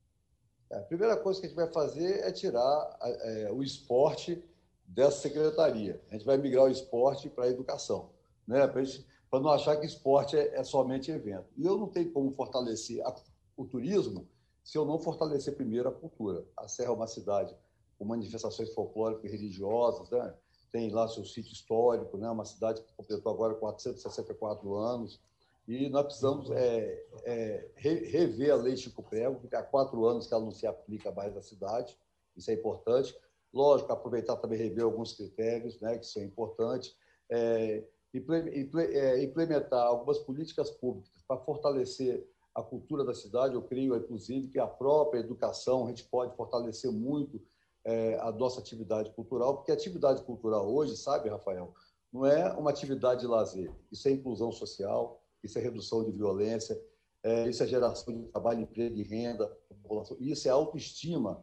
É, a primeira coisa que a gente vai fazer é tirar é, o esporte dessa secretaria. A gente vai migrar o esporte para a educação né? para não achar que esporte é, é, somente evento. E eu não tenho como fortalecer a, o turismo se eu não fortalecer primeiro a cultura. A Serra é uma cidade com manifestações folclóricas e religiosas, né? tem lá seu sítio histórico, né? uma cidade que completou agora 464 anos, e nós precisamos é, é, rever a lei Chico Prego, porque há quatro anos que ela não se aplica mais na cidade, isso é importante. Lógico, aproveitar também rever alguns critérios, né, que são importantes. É, é, implementar algumas políticas públicas para fortalecer a cultura da cidade. Eu creio, inclusive, que a própria educação a gente pode fortalecer muito é, a nossa atividade cultural, porque a atividade cultural hoje, sabe, Rafael, não é uma atividade de lazer. Isso é inclusão social, isso é redução de violência, é, isso é geração de trabalho, emprego e renda, população, isso é autoestima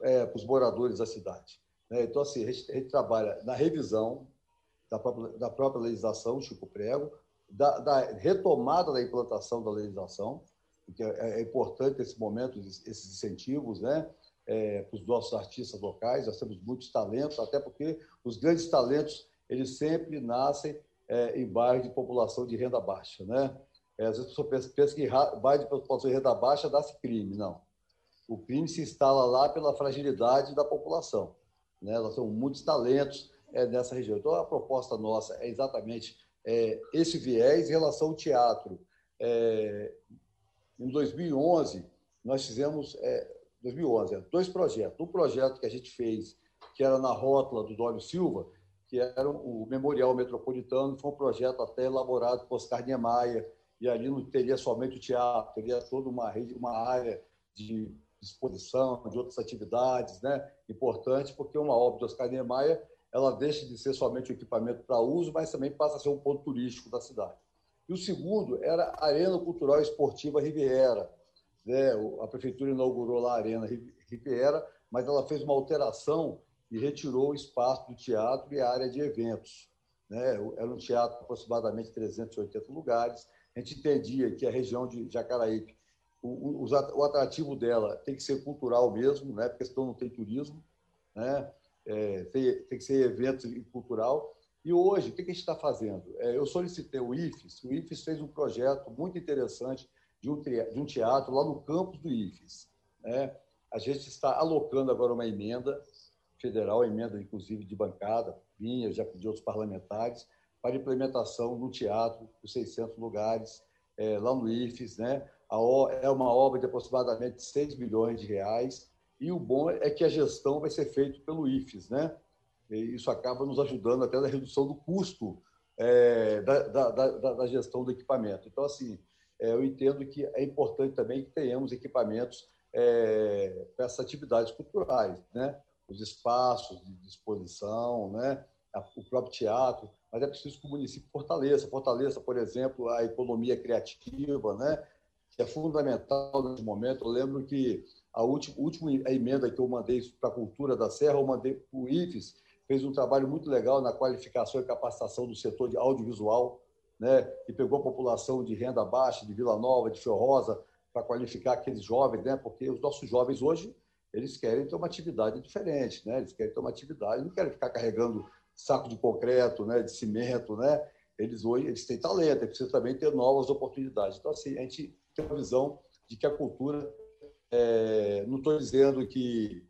é, para os moradores da cidade. Né? Então, assim, a gente, a gente, trabalha na revisão da própria, da própria legislação, Chico Prego, da, da, retomada da implantação da legislação, porque é, é importante nesse momento esses incentivos, né? É, para os nossos artistas locais, nós temos muitos talentos, até porque os grandes talentos eles sempre nascem é, em bairros de população de renda baixa, né? É, às vezes a pessoa pensa, pensa que bairro de população de renda baixa dá-se crime, não. O crime se instala lá pela fragilidade da população, né? Nós temos muitos talentos é, nessa região. Então a proposta nossa é exatamente é, esse viés em relação ao teatro. É, em 2011 nós fizemos 2011 é, dois projetos. Um projeto que a gente fez que era na rótula do Dório Silva, que era o Memorial Metropolitano, foi um projeto até elaborado por Oscar Niemeyer, e ali não teria somente o teatro, teria toda uma, rede, uma área de exposição, de outras atividades, né? Importante, porque uma obra de Oscar Niemeyer, ela deixa de ser somente um equipamento para uso, mas também passa a ser um ponto turístico da cidade. E o segundo era a Arena Cultural Esportiva Riviera. Né? A prefeitura inaugurou lá a Arena Riviera, mas ela fez uma alteração e retirou o espaço do teatro e a área de eventos. Né? Era um teatro de aproximadamente 380 lugares. A gente entendia que a região de Jacaraípe, o, o, atrativo dela tem que ser cultural mesmo, né? porque senão não tem turismo, né? É, tem, tem, que ser evento cultural. E hoje, o que a gente está fazendo? É, eu solicitei o IFES, o IFES fez um projeto muito interessante de um, de um teatro lá no campus do IFES. Né? A gente está alocando agora uma emenda federal, emenda inclusive de bancada, minha, já pedi outros parlamentares, para implementação no teatro, com 600 lugares, é, lá no IFES. Né? A, é uma obra de aproximadamente 6 milhões de reais, e o bom é que a gestão vai ser feita pelo IFES. Né? E isso acaba nos ajudando até na redução do custo é, da, da, da, da, gestão do equipamento. Então, assim, é, eu entendo que é importante também que tenhamos equipamentos é, para essas atividades culturais, né? Os espaços de exposição, né? o próprio teatro, mas é preciso que o município fortaleça, fortaleça, por exemplo, a economia criativa, né? que é fundamental nesse momento. Eu lembro que a última, última emenda que eu mandei para a cultura da Serra, eu mandei o IFES, fez um trabalho muito legal na qualificação e capacitação do setor de audiovisual, né? e pegou a população de renda baixa, de Vila Nova, de Ferrosa, para qualificar aqueles jovens, né? porque os nossos jovens hoje eles querem ter uma atividade diferente, né? Eles querem ter uma atividade, não querem ficar carregando saco de concreto, né, de cimento, né? Eles hoje eles têm talento, eles precisam também ter novas oportunidades. Então assim, a gente tem uma visão de que a cultura, é, não estou dizendo que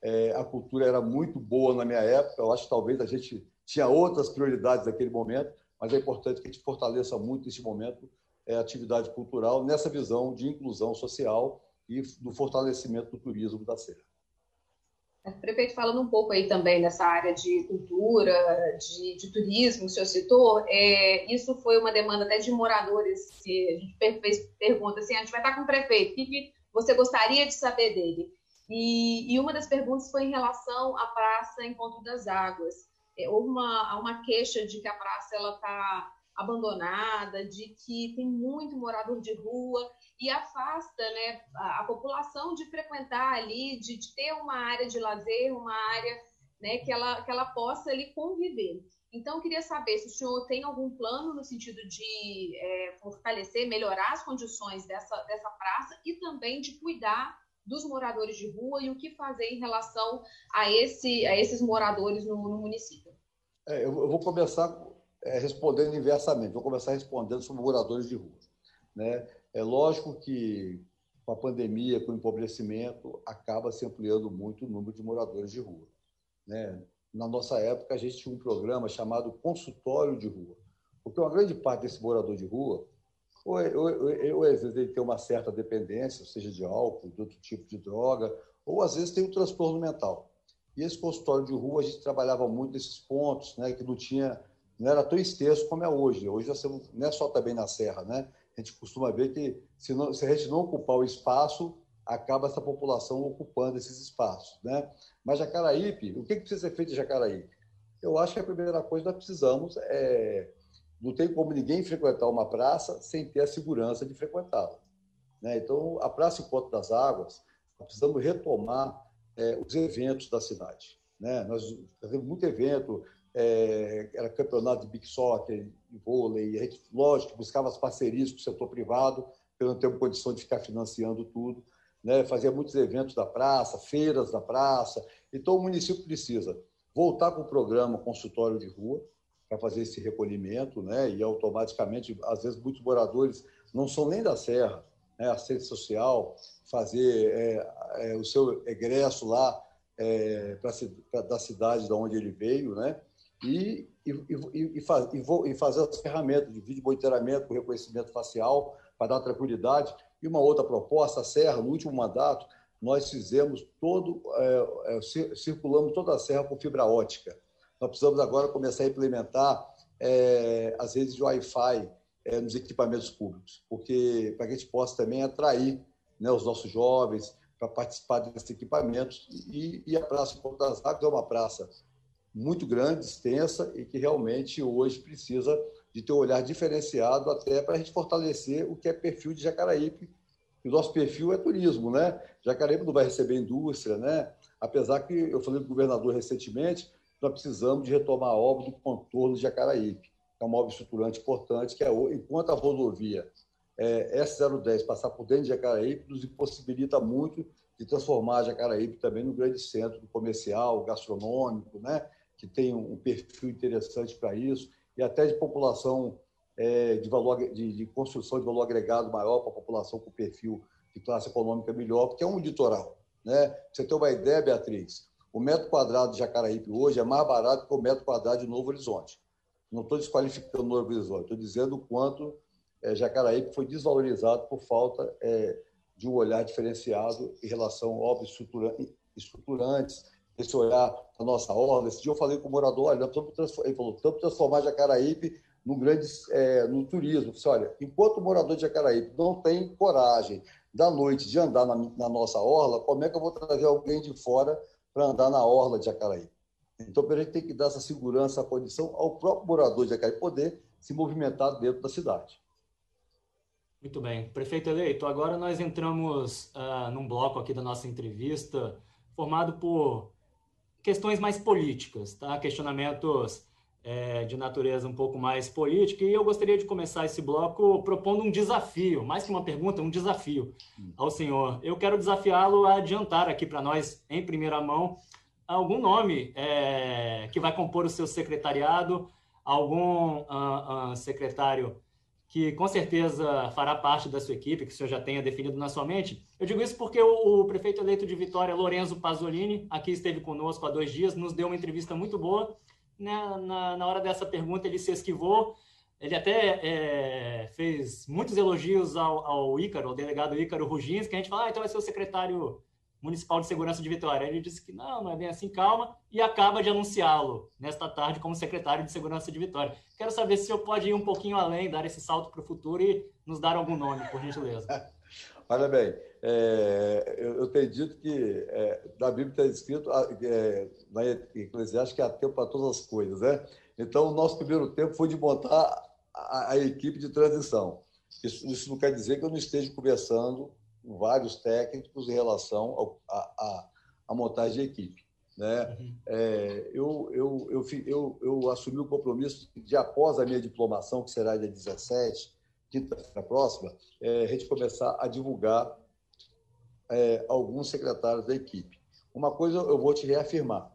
é, a cultura era muito boa na minha época, eu acho que talvez a gente tinha outras prioridades naquele momento, mas é importante que a gente fortaleça muito nesse momento é, atividade cultural nessa visão de inclusão social e do fortalecimento do turismo da Serra. Prefeito, falando um pouco aí também nessa área de cultura, de, de turismo, o senhor citou, é, isso foi uma demanda até de moradores, que a gente fez pergunta assim, a gente vai estar com o prefeito, o que, você gostaria de saber dele? E, e, uma das perguntas foi em relação à praça Encontro das Águas. É, houve uma, uma queixa de que a praça está abandonada, de que tem muito morador de rua e afasta né, a, a população de frequentar ali, de, de, ter uma área de lazer, uma área né, que, ela, que ela possa ali conviver. Então, eu queria saber se o senhor tem algum plano no sentido de é, fortalecer, melhorar as condições dessa, dessa praça e também de cuidar dos moradores de rua e o que fazer em relação a, esse, a esses moradores no, no município. É, eu, vou começar é, respondendo inversamente, vou começar respondendo sobre moradores de rua. Né? É lógico que com a pandemia, com o empobrecimento, acaba se ampliando muito o número de moradores de rua. Né? Na nossa época, a gente tinha um programa chamado Consultório de Rua, porque uma grande parte desse morador de rua, ou, ou, ou, ou às vezes ele tem uma certa dependência, seja de álcool, de outro tipo de droga, ou às vezes tem um transtorno mental. E esse consultório de rua, a gente trabalhava muito nesses pontos, né, que não tinha não era tão extenso como é hoje. Hoje nós temos, não é só também na Serra, né? A gente costuma ver que se, não, se a gente não ocupar o espaço, acaba essa população ocupando esses espaços, né? Mas Jacaraípe, o que, que precisa ser feito em Jacaraípe? Eu acho que a primeira coisa que nós precisamos é não tem como ninguém frequentar uma praça sem ter a segurança de frequentá-la. Né? Então, a Praça Encontro das Águas, nós precisamos retomar é, os eventos da cidade. Né? Nós fazemos muito evento, é, era campeonato de big soccer, de vôlei, a gente, lógico, buscava as parcerias com o setor privado, para não ter condição de ficar financiando tudo. Né? Fazia muitos eventos da praça, feiras da praça. Então, o município precisa voltar com o programa consultório de rua, para fazer esse recolhimento, né? e automaticamente, às vezes, muitos moradores não são nem da Serra, né? assistente social, fazer é, é, o seu egresso lá é, pra, da cidade de onde ele veio, né? E, e, e, e, faz, e, fazer as ferramentas de vídeo monitoramento com reconhecimento facial para dar tranquilidade. E uma outra proposta, a Serra, no último mandato, nós fizemos todo, é, é, circulamos toda a Serra com fibra ótica. Nós precisamos agora começar a implementar é, as redes de Wi-Fi é, nos equipamentos públicos, porque para que a gente possa também atrair né, os nossos jovens para participar desses equipamentos. E, e a Praça Porto das Águas é uma praça muito grande, extensa e que realmente hoje precisa de ter um olhar diferenciado até para a gente fortalecer o que é perfil de Jacaraípe. o nosso perfil é turismo, né? Jacaraípe não vai receber indústria, né? Apesar que eu falei com o governador recentemente, nós precisamos de retomar a obra do contorno de Jacaraípe, que é uma obra estruturante importante, que é enquanto a rodovia é, S010 passar por dentro de Jacaraípe, nos impossibilita muito de transformar Jacaraípe também no grande centro comercial, gastronômico, né? Que tem um perfil interessante para isso, e até de população é, de, valor, de, de, construção de valor agregado maior para a população com perfil de classe econômica melhor, porque é um litoral. Né? Você ter uma ideia, Beatriz, o metro quadrado de Jacaraípe hoje é mais barato que o metro quadrado de Novo Horizonte. Não estou desqualificando Novo Horizonte, estou dizendo o quanto é, Jacaraípe foi desvalorizado por falta é, de um olhar diferenciado em relação a obras estruturantes, esse olhar da nossa orla. Esse dia eu falei com o morador, olha, ele falou, estamos transformar Jacaraípe num grande é, turismo. Eu olha, enquanto o morador de Jacaraípe não tem coragem da noite de andar na, na, nossa orla, como é que eu vou trazer alguém de fora para andar na orla de Jacaraípe? Então, a gente tem que dar essa segurança, a condição ao próprio morador de Jacaraípe poder se movimentar dentro da cidade. Muito bem. Prefeito eleito, agora nós entramos uh, num bloco aqui da nossa entrevista formado por questões mais políticas, tá? questionamentos é, de natureza um pouco mais política. E eu gostaria de começar esse bloco propondo um desafio, mais que uma pergunta, um desafio ao senhor. Eu quero desafiá-lo a adiantar aqui para nós, em primeira mão, algum nome é, que vai compor o seu secretariado, algum uh, uh, secretário que com certeza fará parte da sua equipe, que o senhor já tenha definido na sua mente. Eu digo isso porque o, o prefeito eleito de Vitória, Lorenzo Pasolini, aqui esteve conosco há dois dias, nos deu uma entrevista muito boa. Né? Na, na hora dessa pergunta, ele se esquivou. Ele até é, fez muitos elogios ao, ao Ícaro, ao delegado Ícaro Rugins, que a gente fala, ah, então vai ser o secretário Municipal de Segurança de Vitória. Ele disse que não, não é bem assim, calma, e acaba de anunciá-lo nesta tarde como secretário de Segurança de Vitória. Quero saber se o senhor pode ir um pouquinho além, dar esse salto para o futuro e nos dar algum nome, por gentileza. Olha bem, é, eu, eu, tenho dito que é, na Bíblia está escrito, é, na Eclesiastes, que há tempo para todas as coisas, né? Então, o nosso primeiro tempo foi de montar a, a equipe de transição. Isso, isso não quer dizer que eu não esteja conversando vários técnicos em relação à montagem de equipe. Né? Uhum. É, eu, eu, eu, eu, eu, assumi o compromisso de, após a minha diplomação, que será dia 17, quinta-feira próxima, é, a gente começar a divulgar é, alguns secretários da equipe. Uma coisa eu vou te reafirmar: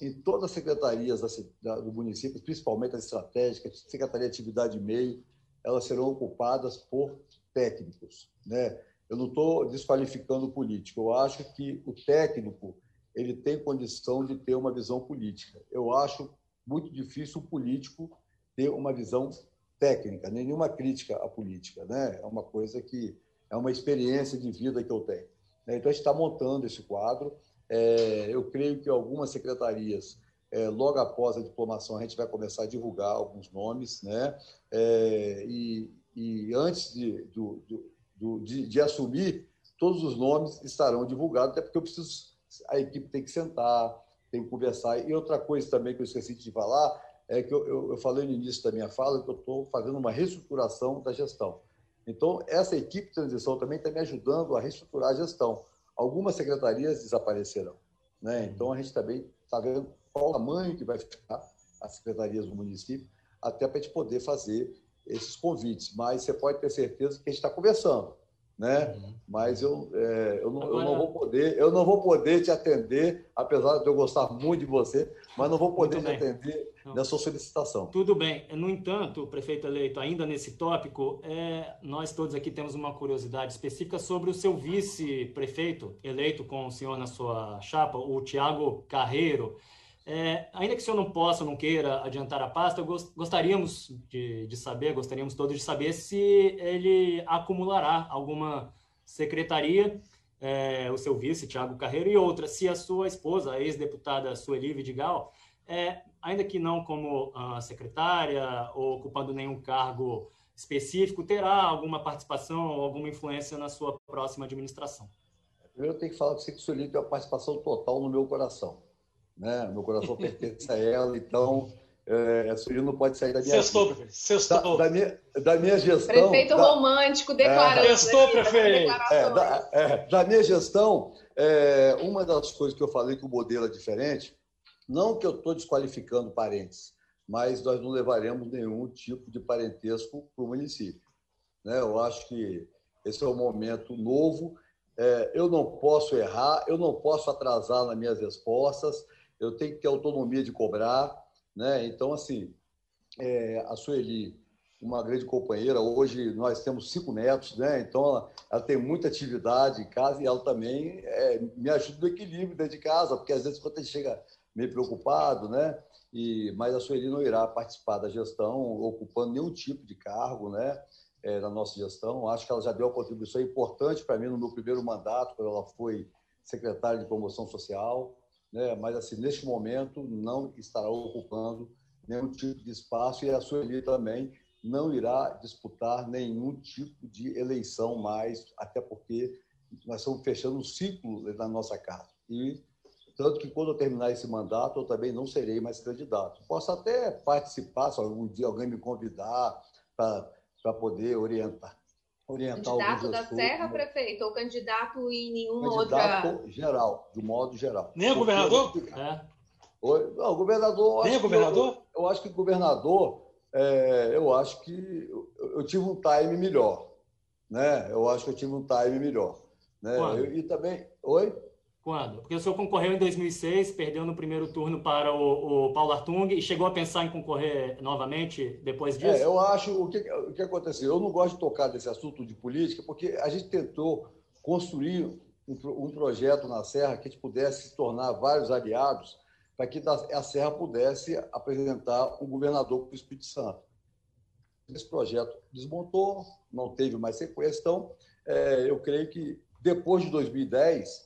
em todas as secretarias do município, principalmente as estratégicas, Secretaria de Atividade e Meio, elas serão ocupadas por técnicos. Né? Eu não estou desqualificando o político. Eu acho que o técnico ele tem condição de ter uma visão política. Eu acho muito difícil o político ter uma visão técnica, nenhuma crítica à política, né? É uma coisa que é uma experiência de vida que eu tenho. Né? Então a gente está montando esse quadro. É, eu creio que algumas secretarias é, logo após a diplomação, a gente vai começar a divulgar alguns nomes, né? É, e, e, antes de, do, do, de, de, assumir, todos os nomes estarão divulgados, até porque eu preciso, a equipe tem que sentar, tem que conversar. E outra coisa também que eu esqueci de falar é que eu, eu, eu falei no início da minha fala que eu estou fazendo uma reestruturação da gestão. Então, essa equipe de transição também está me ajudando a reestruturar a gestão. Algumas secretarias desaparecerão. Né? Então, a gente também está vendo qual o tamanho que vai ficar as secretarias do município, até para a gente poder fazer esses convites. Mas você pode ter certeza que a gente está conversando né? Uhum. Mas eu, é, eu, não, Agora... eu, não, vou poder, eu não vou poder te atender, apesar de eu gostar muito de você, mas não vou poder te atender não. na sua solicitação. Tudo bem. No entanto, prefeito eleito, ainda nesse tópico, é, nós todos aqui temos uma curiosidade específica sobre o seu vice-prefeito eleito com o senhor na sua chapa, o Tiago Carreiro. É, ainda que o senhor não possa, não queira adiantar a pasta, gostaríamos de, de, saber, gostaríamos todos de saber se ele acumulará alguma secretaria, é, o seu vice, Tiago Carreiro, e outra, se a sua esposa, a ex-deputada Sueli Vidigal, é, ainda que não como secretária ou ocupando nenhum cargo específico, terá alguma participação ou alguma influência na sua próxima administração? Primeiro eu tenho que falar que que Sueli tem uma participação total no meu coração né? Meu coração pertence a ela, então é, a Sueli não pode sair da minha Sextou. Sextou. Da, da, minha, da minha gestão. Prefeito da, romântico declarando. É, Sextou, prefeito. É, da, é, da, minha gestão, é, uma das coisas que eu falei que o modelo é diferente, não que eu estou desqualificando parentes, mas nós não levaremos nenhum tipo de parentesco para o município. Né? Eu acho que esse é um momento novo. É, eu não posso errar, eu não posso atrasar nas minhas respostas eu tenho que ter autonomia de cobrar, né? Então, assim, é, a Sueli, uma grande companheira, hoje nós temos cinco netos, né? Então, ela, ela tem muita atividade em casa e ela também é, me ajuda no equilíbrio dentro de casa, porque às vezes quando a gente chega meio preocupado, né? E, mas a Sueli não irá participar da gestão, ocupando nenhum tipo de cargo, né? É, na nossa gestão. Acho que ela já deu uma contribuição importante para mim no meu primeiro mandato, quando ela foi secretária de promoção social né? mas assim, neste momento não estará ocupando nenhum tipo de espaço e a Sueli também não irá disputar nenhum tipo de eleição mais, até porque nós estamos fechando um ciclo na nossa casa. E tanto que quando eu terminar esse mandato, eu também não serei mais candidato. Posso até participar, se algum dia alguém me convidar para poder orientar orientar candidato da Serra, prefeito, ou candidato em nenhuma candidato outra. geral, de modo geral. Nem o governador? É. Não, o governador. Nem o governador? Eu, eu, acho que o governador, é, eu acho que eu, eu, tive um time melhor. Né? Eu acho que eu tive um time melhor. Né? Eu, e também. Oi? Quando? Porque o senhor concorreu em 2006, perdeu no primeiro turno para o, o Paulo Artung e chegou a pensar em concorrer novamente depois disso? É, eu acho o que, o que aconteceu. Eu não gosto de tocar nesse assunto de política, porque a gente tentou construir um, um projeto na Serra que a gente pudesse se tornar vários aliados para que a Serra pudesse apresentar um governador para o Espírito Santo. Esse projeto desmontou, não teve mais sequência. Então, é, eu creio que depois de 2010 é,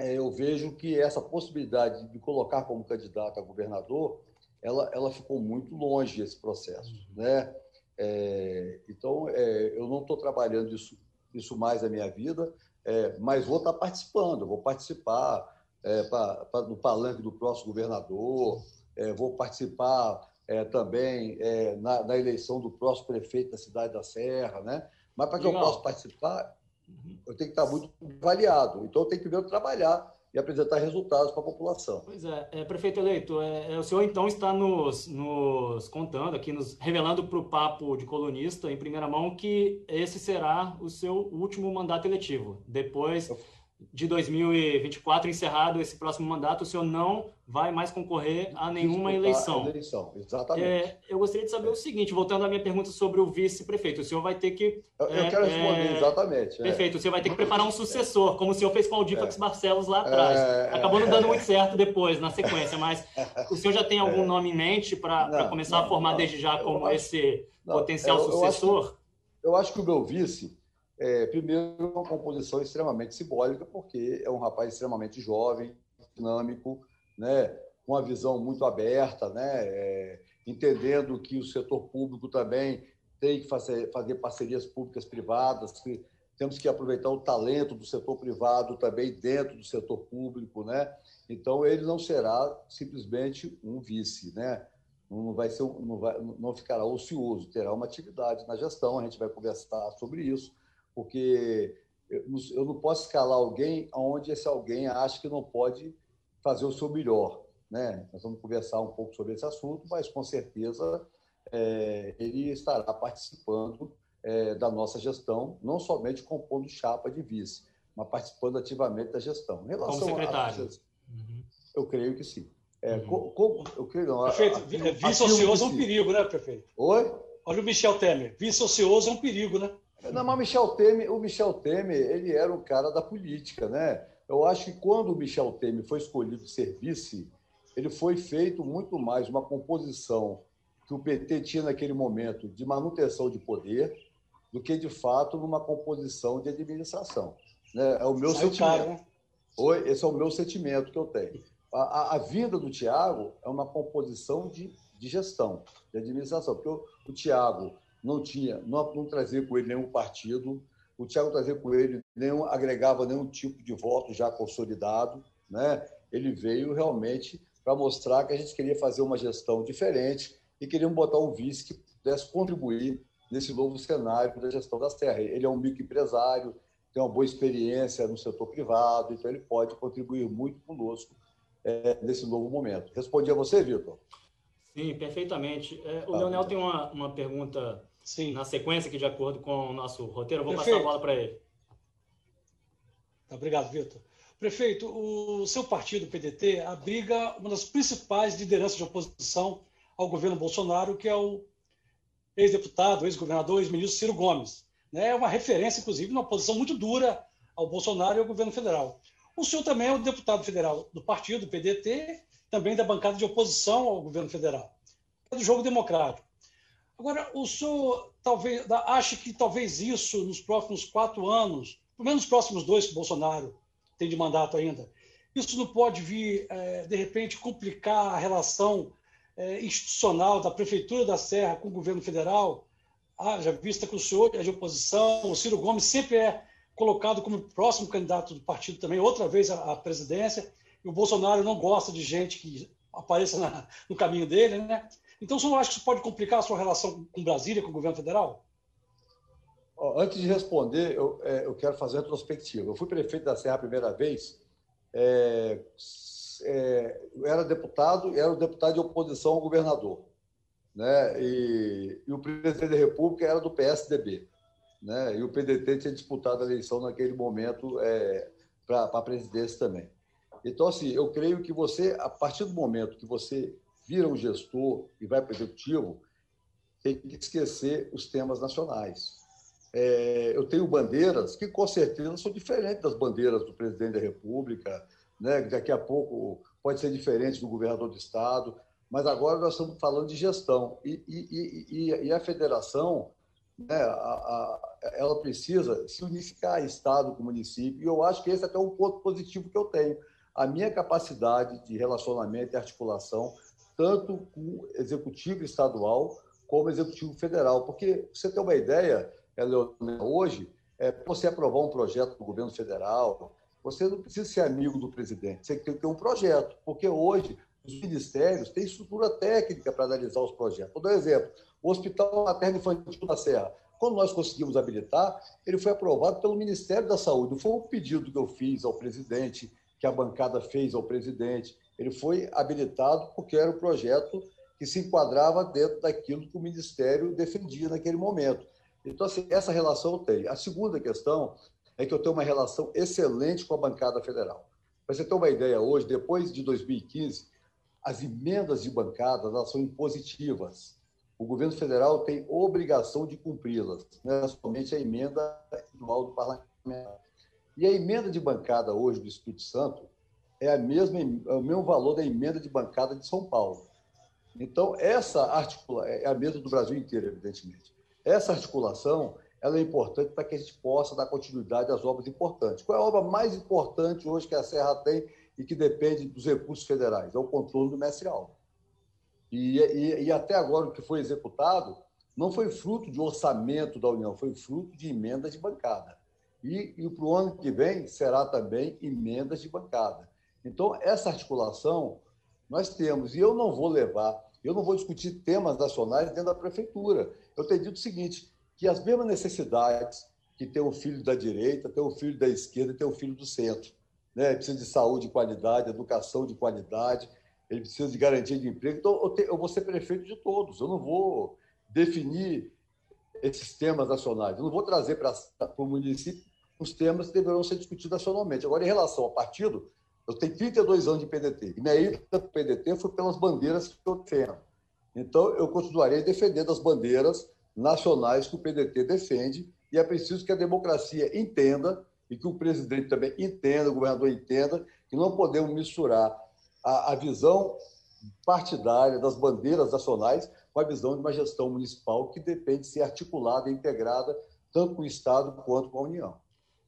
eu vejo que essa possibilidade de colocar como candidato a governador, ela, ela ficou muito longe esse processo, né? É, então, é, eu não estou trabalhando isso, isso mais na minha vida, é, mas vou estar tá participando, vou participar é, pra, pra, no palanque do próximo governador, é, vou participar é, também na, na, eleição do próximo prefeito da cidade da Serra, né? Mas para que eu possa participar, eu tenho que estar muito avaliado. Então, eu tenho que eu trabalhar e apresentar resultados para a população. Pois é, é prefeito eleito, é, é, o senhor então está nos, nos contando aqui, nos revelando para o papo de colunista em primeira mão que esse será o seu último mandato eletivo. Depois de 2024 encerrado esse próximo mandato, o senhor não vai mais concorrer a nenhuma eleição. eleição. Exatamente. É, eu gostaria de saber o seguinte, voltando à minha pergunta sobre o vice-prefeito, o senhor vai ter que... Eu, eu é, quero responder, é, exatamente. É. Perfeito, o senhor vai ter que preparar um sucessor, como o senhor fez com o Aldifax é. Barcelos lá atrás. Acabou não dando muito certo depois, na sequência, mas o senhor já tem algum nome em mente para começar não, a formar não, desde já como acho, esse potencial eu, sucessor? Eu acho, eu acho que o meu vice... É, primeiro, uma composição extremamente simbólica, porque é um rapaz extremamente jovem, dinâmico, né? uma visão muito aberta, né? É, entendendo que o setor público também tem que fazer, fazer parcerias públicas privadas, que temos que aproveitar o talento do setor privado também dentro do setor público, né? Então ele não será simplesmente um vice, né? Não vai ser, não, vai, não ficará ocioso, terá uma atividade na gestão. A gente vai conversar sobre isso, porque eu não posso escalar alguém onde esse alguém acha que não pode fazer o seu melhor. Né? Nós vamos conversar um pouco sobre esse assunto, mas com certeza é, ele estará participando é, da nossa gestão, não somente compondo chapa de vice, mas participando ativamente da gestão. Em relação Como secretário? A, uhum. Eu creio que sim. É, uhum. co, eu creio, não, prefeito, vice-ocioso é um perigo, né, prefeito? Oi? Olha o Michel Temer, vice-ocioso é um perigo, né? Não, mas Michel Temer, o Michel Temer, ele era um cara da política, né? Eu acho que quando o Michel Temer foi escolhido ser vice, ele foi feito muito mais uma composição que o PT tinha naquele momento de manutenção de poder do que, de fato, numa composição de administração. Né? É o meu Saiu sentimento. Caro, né? Oi, esse é o meu sentimento que eu tenho. A, a, a vinda do Tiago é uma composição de, de gestão, de administração, porque o, o Tiago não tinha, não, não trazia com ele nenhum partido, o Tiago trazia com ele, nenhum, agregava nenhum tipo de voto já consolidado, né? ele veio realmente para mostrar que a gente queria fazer uma gestão diferente e queríamos botar um vice que pudesse contribuir nesse novo cenário da gestão das terras. Ele é um microempresário, tem uma boa experiência no setor privado, então ele pode contribuir muito conosco é, nesse novo momento. Respondi a você, Vitor? Sim, perfeitamente. É, o tá, Leonel tem uma, uma pergunta Sim. na sequência, que de acordo com o nosso roteiro, eu vou Perfeito. passar a bola para ele. Obrigado, Vitor. Prefeito, o seu partido, o PDT, abriga uma das principais lideranças de oposição ao governo Bolsonaro, que é o ex-deputado, ex-governador, ex-ministro Ciro Gomes. Né? É uma referência, inclusive, uma posição muito dura ao Bolsonaro e ao governo federal. O senhor também é o deputado federal do partido, do PDT, também da bancada de oposição ao governo federal. É do jogo democrático. Agora, o senhor talvez acha que talvez isso, nos próximos quatro anos, pelo menos nos próximos dois que o Bolsonaro tem de mandato ainda. Isso não pode vir, é, de repente, complicar a relação é, institucional da Prefeitura da Serra com o governo federal? Ah, já vista que o senhor é de oposição, o Ciro Gomes sempre é colocado como próximo candidato do partido também, outra vez à, presidência, e o Bolsonaro não gosta de gente que apareça no caminho dele, né? Então, o senhor acha que isso pode complicar a sua relação com Brasília, com o governo federal? Antes de responder, eu, é, eu quero fazer uma retrospectiva. Eu fui prefeito da Serra a primeira vez, é, é, eu era deputado, era o deputado de oposição ao governador. Né? E, e, o presidente da República era do PSDB. Né? E o PDT tinha disputado a eleição naquele momento é, para a presidência também. Então, assim, eu creio que você, a partir do momento que você vira um gestor e vai para o executivo, tem que esquecer os temas nacionais é, eu tenho bandeiras que, com certeza, são diferentes das bandeiras do presidente da República, né? daqui a pouco pode ser diferente do governador do Estado, mas agora nós estamos falando de gestão. E, e, e, e a federação, né, a, a, ela precisa se unificar Estado com município, e eu acho que esse é até um ponto positivo que eu tenho. A minha capacidade de relacionamento e articulação, tanto com o executivo estadual como executivo federal, porque, você ter uma ideia, hoje, é, você aprovar um projeto do governo federal, você não precisa ser amigo do presidente, você tem que ter um projeto, porque hoje os ministérios têm estrutura técnica para analisar os projetos. Vou dar um exemplo: o Hospital Materno Infantil da Serra. Quando nós conseguimos habilitar, ele foi aprovado pelo Ministério da Saúde. Foi um pedido que eu fiz ao presidente, que a bancada fez ao presidente. Ele foi habilitado porque era um projeto que se enquadrava dentro daquilo que o Ministério defendia naquele momento. Então, assim, essa relação eu tenho. A segunda questão é que eu tenho uma relação excelente com a bancada federal. Para você ter uma ideia, hoje, depois de 2015, as emendas de bancada elas são impositivas. O governo federal tem obrigação de cumpri-las, não é somente a emenda individual do parlamento. E a emenda de bancada hoje do Espírito Santo é, a mesma, é o mesmo valor da emenda de bancada de São Paulo. Então, essa articula é a mesma do Brasil inteiro, evidentemente. Essa articulação ela é importante para que a gente possa dar continuidade às obras importantes. Qual é a obra mais importante hoje que a Serra tem e que depende dos recursos federais, é o controle do mestre-alvo. E, e, e, até agora o que foi executado não foi fruto de orçamento da União, foi fruto de emendas de bancada. E, e para o ano que vem será também emendas de bancada. Então, essa articulação nós temos, e eu não vou levar, eu não vou discutir temas nacionais dentro da prefeitura. Eu tenho dito o seguinte, que as mesmas necessidades que tem o filho da direita, tem o filho da esquerda, tem o filho do centro. Né? Ele precisa de saúde de qualidade, educação de qualidade, ele precisa de garantia de emprego. Então, eu, te, eu vou ser prefeito de todos. Eu não vou definir esses temas nacionais. Eu não vou trazer para o município os temas que deverão ser discutidos nacionalmente. Agora, em relação ao partido, eu tenho 32 anos de PDT. E minha ida para o PDT foi pelas bandeiras que eu defendo. Então, eu continuarei defendendo as bandeiras nacionais que o PDT defende, e é preciso que a democracia entenda e que o presidente também entenda, o governador entenda, que não podemos misturar a, a visão partidária das bandeiras nacionais com a visão de uma gestão municipal que depende de ser articulada e integrada tanto com o Estado quanto com a União.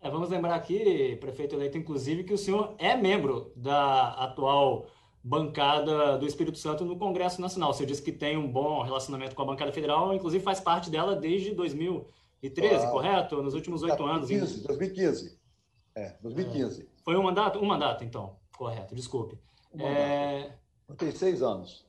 É, vamos lembrar aqui, prefeito eleito, inclusive, que o senhor é membro da atual bancada do Espírito Santo no Congresso Nacional. Você disse que tem um bom relacionamento com a bancada federal, inclusive faz parte dela desde 2013, ah, correto? Nos últimos oito anos. 2015, 2015. É, 2015. É. Foi um mandato? Um mandato, então. Correto, desculpe. Um é... Tem seis anos.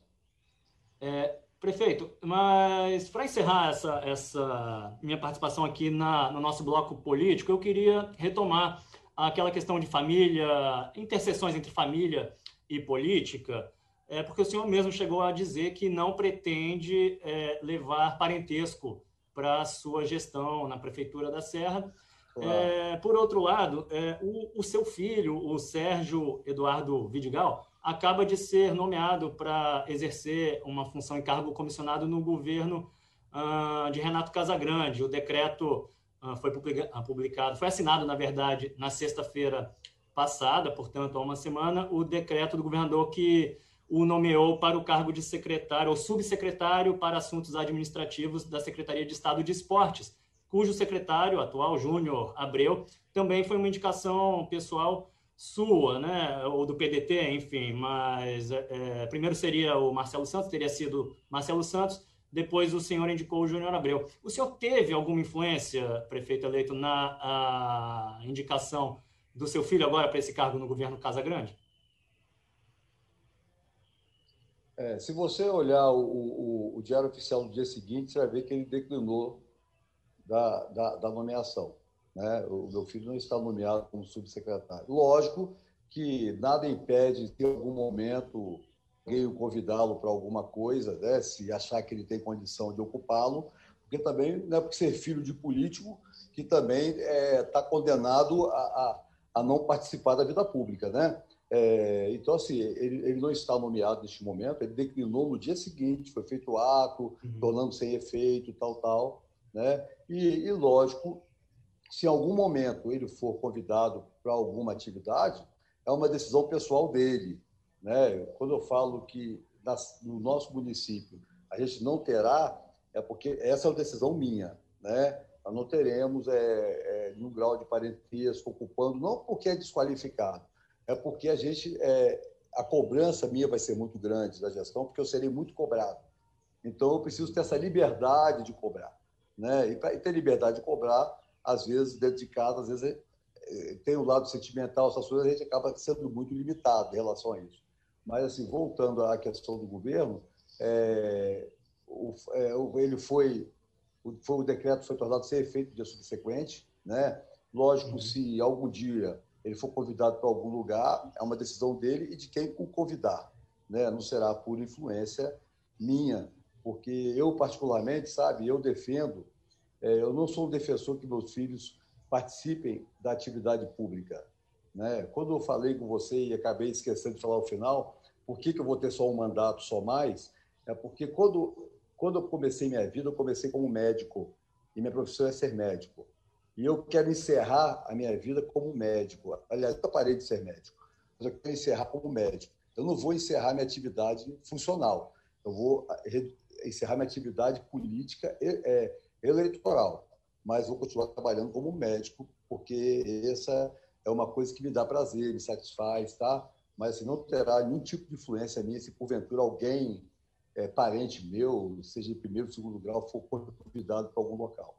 É, prefeito, mas para encerrar essa, essa minha participação aqui na, no nosso bloco político, eu queria retomar aquela questão de família, interseções entre família e política, é porque o senhor mesmo chegou a dizer que não pretende é, levar parentesco para a sua gestão na Prefeitura da Serra. É, por outro lado, é, o, o, seu filho, o Sérgio Eduardo Vidigal, acaba de ser nomeado para exercer uma função em cargo comissionado no governo uh, de Renato Casagrande. O decreto uh, foi publicado, foi assinado, na verdade, na sexta-feira passada, portanto, há uma semana, o decreto do governador que o nomeou para o cargo de secretário ou subsecretário para assuntos administrativos da Secretaria de Estado de Esportes, cujo secretário atual, Júnior Abreu, também foi uma indicação pessoal sua, né, ou do PDT, enfim, mas é, primeiro seria o Marcelo Santos, teria sido Marcelo Santos, depois o senhor indicou o Júnior Abreu. O senhor teve alguma influência, prefeito eleito, na indicação do seu filho agora para esse cargo no governo Casa Grande? É, se você olhar o, o, o, Diário Oficial no dia seguinte, você vai ver que ele declinou da, da, da nomeação. Né? O meu filho não está nomeado como subsecretário. Lógico que nada impede que, em algum momento, alguém o convidá-lo para alguma coisa, né? se achar que ele tem condição de ocupá-lo, porque também não é porque ser filho de político que também está é, tá condenado a, a a não participar da vida pública, né? É, então, assim, ele, ele, não está nomeado neste momento, ele declinou no dia seguinte, foi feito o ato, uhum. tornando sem efeito, tal, tal, né? E, e, lógico, se em algum momento ele for convidado para alguma atividade, é uma decisão pessoal dele, né? Quando eu falo que no nosso município a gente não terá, é porque essa é uma decisão minha, né? nós não teremos é, é, um grau de parentesco ocupando, não porque é desqualificado, é porque a gente, é, a cobrança minha vai ser muito grande da gestão, porque eu serei muito cobrado. Então, eu preciso ter essa liberdade de cobrar. Né? E para ter liberdade de cobrar, às vezes, dentro de casa, às vezes é, tem o um lado sentimental, essas coisas, a gente acaba sendo muito limitado em relação a isso. Mas, assim, voltando à questão do governo, é, o, é, ele foi foi, o decreto foi tornado sem efeito dia subsequente, né? Lógico, uhum. se algum dia ele for convidado para algum lugar, é uma decisão dele e de quem o convidar, né? Não será por influência minha, porque eu particularmente, sabe, eu defendo, é, eu não sou um defensor que meus filhos participem da atividade pública, né? Quando eu falei com você e acabei esquecendo de falar o final, por que, que eu vou ter só um mandato, só mais? É porque quando quando eu comecei minha vida, eu comecei como médico e minha profissão é ser médico. E eu quero encerrar a minha vida como médico. Aliás, eu parei de ser médico, mas eu quero encerrar como médico. Eu não vou encerrar minha atividade funcional. Eu vou encerrar minha atividade política é, eleitoral, mas vou continuar trabalhando como médico, porque essa é uma coisa que me dá prazer, me satisfaz, tá? mas assim, não terá nenhum tipo de influência minha se porventura alguém, é, parente meu, seja de primeiro ou segundo grau, for convidado para algum local.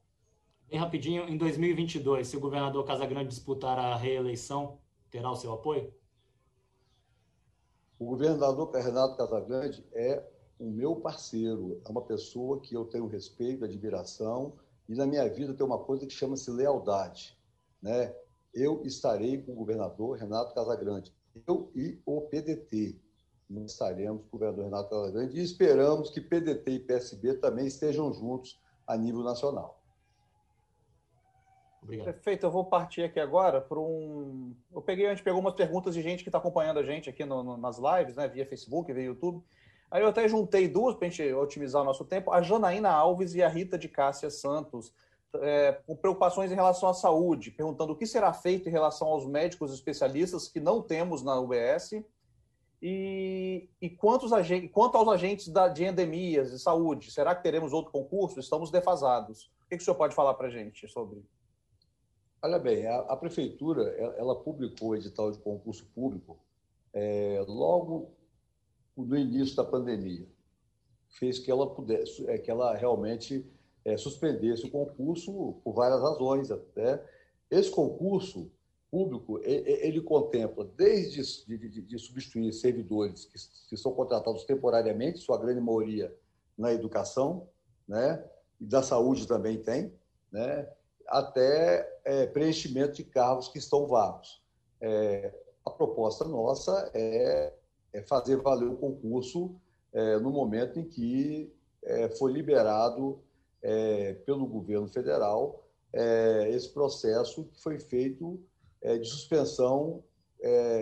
Bem rapidinho, em 2022, se o governador Casagrande disputar a reeleição, terá o seu apoio? O governador Renato Casagrande é o meu parceiro, é uma pessoa que eu tenho respeito, admiração, e na minha vida tem uma coisa que chama-se lealdade. Né? Eu estarei com o governador Renato Casagrande, eu e o PDT. Nós estaremos com o governador Renato Casagrande e esperamos que PDT e PSB também estejam juntos a nível nacional. Obrigado. Perfeito, eu vou partir aqui agora para um. Eu peguei, a gente pegou umas perguntas de gente que está acompanhando a gente aqui no, no, nas lives, né? Via Facebook, via YouTube. Aí eu até juntei duas para a gente otimizar o nosso tempo: a Janaína Alves e a Rita de Cássia Santos, é, com preocupações em relação à saúde, perguntando o que será feito em relação aos médicos especialistas que não temos na UBS e, e quantos agentes, quanto aos agentes da, de endemias de saúde, será que teremos outro concurso? Estamos defasados. O que, que o senhor pode falar para a gente sobre Olha bem, a, a prefeitura ela, publicou o edital de concurso público é, logo no início da pandemia. Fez que ela pudesse, é, que ela realmente é, suspendesse o concurso por várias razões até. Esse concurso público ele contempla desde de, substituir servidores que, que, são contratados temporariamente, sua grande maioria na educação, né, e da saúde também tem, né, até é, preenchimento de cargos que estão vagos. É, a proposta nossa é, é, fazer valer o concurso é, no momento em que é, foi liberado é, pelo governo federal esse processo que foi feito de suspensão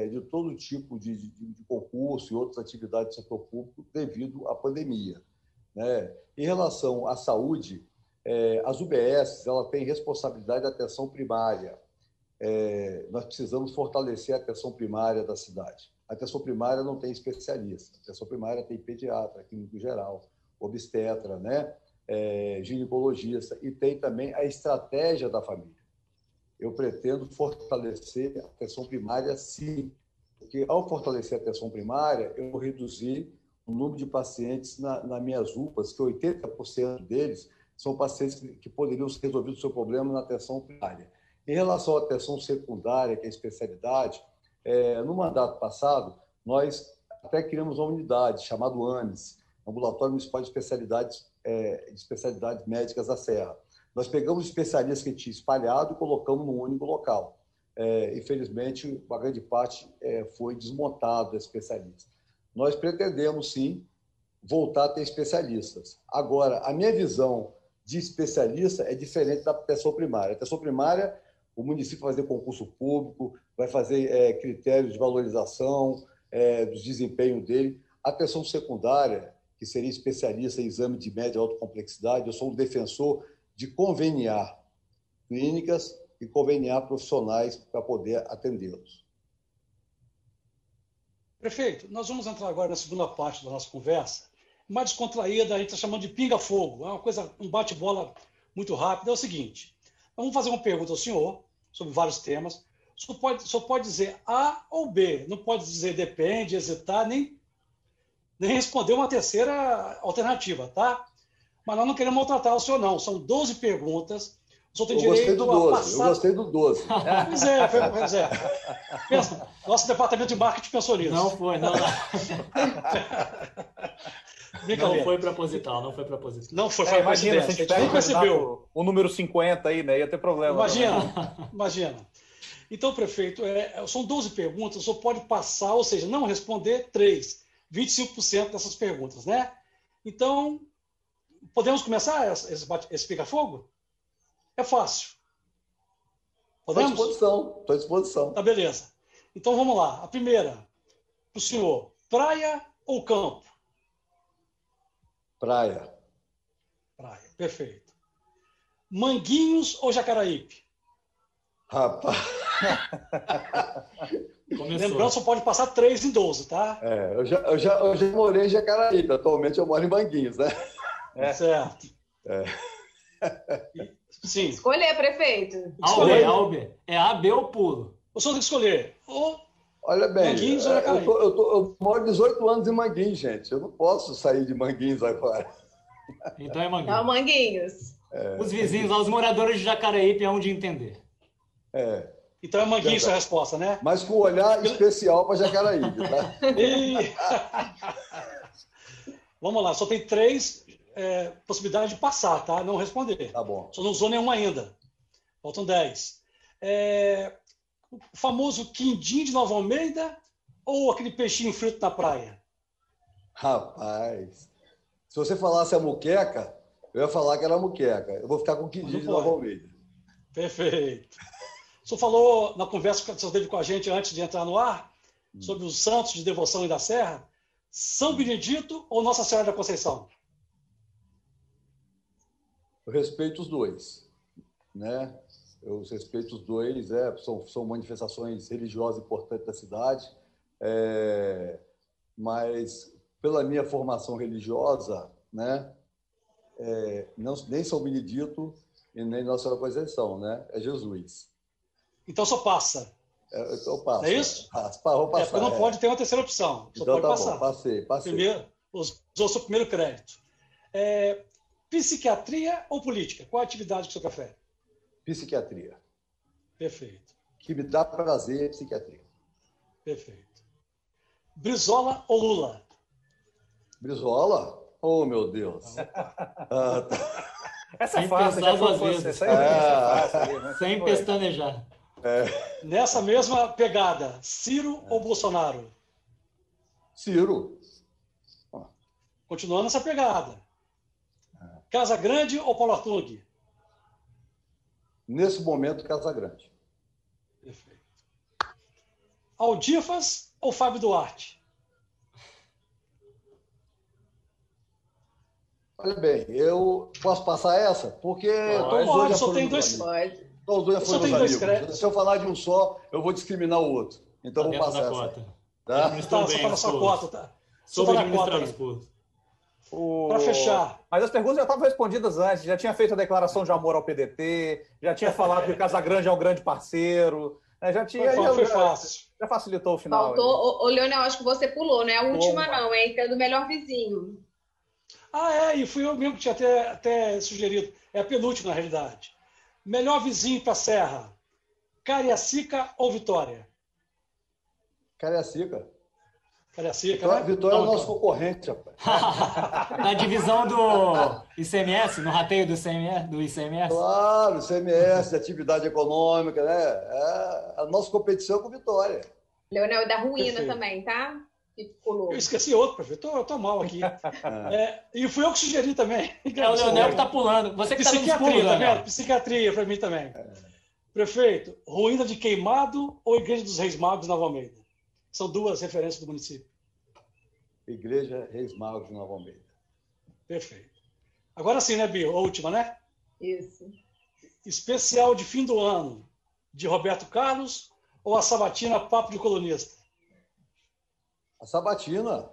de todo tipo de, de, de, concurso e outras atividades do setor público devido à pandemia. Né? Em relação à saúde, é, as UBS ela tem responsabilidade da atenção primária. É, nós precisamos fortalecer a atenção primária da cidade. Atenção primária não tem especialista. A atenção primária tem pediatra, clínico geral, obstetra, né? É, ginecologista e tem também a estratégia da família. Eu pretendo fortalecer a atenção primária, sim, porque ao fortalecer a atenção primária, eu vou reduzir o número de pacientes na, nas minhas UPAs, que 80% deles são pacientes que poderiam ser resolvidos o seu problema na atenção primária. Em relação à atenção secundária, que é a especialidade, é, no mandato passado, nós até criamos uma unidade chamada AMES, Ambulatório Municipal de Especialidades, é, de Especialidades Médicas da Serra. Nós pegamos especialistas que tinha espalhado e colocamos num único local. É, infelizmente, uma grande parte é, foi desmontado desse especialista. Nós pretendemos, sim, voltar a ter especialistas. Agora, a minha visão de especialista é diferente da atenção primária. A atenção primária, o município vai fazer concurso público, vai fazer é, critérios de valorização é, do desempenho dele. A atenção secundária, que seria especialista em exame de média e alta complexidade, eu sou um defensor de conveniar clínicas e conveniar profissionais para poder atendê-los. Prefeito, nós vamos entrar agora na segunda parte da nossa conversa, mais descontraída, a gente está chamando de pinga-fogo. É uma coisa, um bate-bola muito rápido. É o seguinte: vamos fazer uma pergunta ao senhor sobre vários temas. Senhor pode, senhor pode dizer A ou B, não pode dizer depende, hesitar, nem, nem responder uma terceira alternativa, tá? Mas nós não queremos maltratar o senhor, não. São 12 perguntas. Senhor tem eu direito gostei do 12, passar... Eu gostei do 12. Pois é, pois é. Pensa, nosso departamento de marketing pensou nisso. Não foi, não. Não foi proposital, não foi proposital. Não foi, foi é, imagina, se a gente pega percebeu. O, o número 50 aí, né? Ia ter problema. Imagina, imagina. Então, prefeito, é, são 12 perguntas, o senhor pode passar, ou seja, não responder três, 25% dessas perguntas, né? Então, podemos começar esse, esse pica-fogo? É fácil. Podemos? Estou à disposição, estou à disposição. Tá, beleza. Então, vamos lá. A primeira, para o senhor, praia ou campo? Praia. Praia, perfeito. Manguinhos ou Jacaraípe? Rapaz. Lembrando, só pode passar 3 em 12, tá? É, eu já, eu já, eu já morei em Jacaraípe, atualmente eu moro em Manguinhos, né? É. Certo. É. Sim. Escolher, prefeito. Albe, Albe. É A, B ou pulo? O senhor tem que escolher ou Olha bem, Manguinhos ou Jacareí? Eu, tô, eu, tô, eu moro 18 anos em Manguinhos, gente. Eu não posso sair de Manguinhos agora. Então é Manguinhos. Então, Manguinhos. É. Os vizinhos, os moradores de Jacareí, é onde entender. É. Então é Manguinhos a resposta, né? Mas com olhar especial para Jacaraí, tá? E... Vamos lá, só tem três é, possibilidades de passar, tá? Não responder. Tá bom. Só não usou nenhuma ainda. Faltam dez. É, o famoso quindim de Nova Almeida ou aquele peixinho frito na praia? Rapaz, se você falasse a muqueca, eu ia falar que era muqueca. Eu vou ficar com o quindim de Nova Almeida. Perfeito. O senhor falou na conversa que o senhor teve com a gente antes de entrar no ar hum. sobre os santos de devoção e da Serra. São Benedito ou Nossa Senhora da Conceição? Eu respeito os dois, né? Eu respeito os dois, é, são, são manifestações religiosas importantes da cidade, é, mas pela minha formação religiosa, né? É, não, nem São Benedito e nem Nossa Senhora Conceição, né? É Jesus. Então só passa. É, então passa. É isso? Passa, vou passar. É, não é. pode ter uma terceira opção. Só então pode tá passar. Bom, passei, passei. Primeiro, usou seu primeiro crédito. É, psiquiatria ou política? Qual a atividade que o senhor prefere? Psiquiatria. Perfeito. Que me dá prazer psiquiatria. Perfeito. Brizola ou Lula? Brizola? Oh, meu Deus. ah, tá. Essa é fácil, vezes. É, fácil, né? Sem pestanejar. É. Nessa mesma pegada, Ciro é. ou Bolsonaro? Ciro. Continuando essa pegada. Casa Grande ou Paulo Artung? Nesse momento, Casa Grande. Perfeito. Aldifas ou Fábio Duarte? Olha bem, eu posso passar essa? Porque pode, todos dois já só tem dois. Todos dois já foram meus amigos. Se eu falar de um só, eu vou discriminar o outro. Então, tá vou passar essa. Cota. Tá? Tá, só para sua cota, tá? Só para a cota. O... Para fechar. Mas as perguntas já estavam respondidas antes. Já tinha feito a declaração de amor ao PDT, já tinha falado que o Casagrande é um grande parceiro. Né? Já tinha. Foi, foi fácil. Já facilitou o final. Faltou. Ô, Leonel, acho que você pulou, né? A última Opa. não, hein? Que é do melhor vizinho. Ah, é, e fui eu mesmo que tinha até, até sugerido. É a penúltima, na realidade. Melhor vizinho para a Serra, Cariacica ou Vitória? Cariacica. Cariacica, Vitória, né? Vitória é o nosso concorrente, rapaz. Na divisão do ICMS, no rateio do ICMS? Do ICMS? Claro, ICMS, atividade econômica, né? É a nossa competição com Vitória. Leonel, da ruína Perfeito. também, tá? Eu esqueci outro, prefeito. Eu tô mal aqui. é, e fui eu que sugeri também. É o Leonel que tá pulando. Você que Psiquiatria, tá pulo, tá vendo? Psiquiatria para mim também. Prefeito, Ruína de Queimado ou Igreja dos Reis Magos Nova Almeida? São duas referências do município. Igreja Reis Magos de Nova Almeida. Perfeito. Agora sim, né, Bio? A última, né? Isso. Especial de fim do ano, de Roberto Carlos ou a sabatina Papo de Colunista? A Sabatina.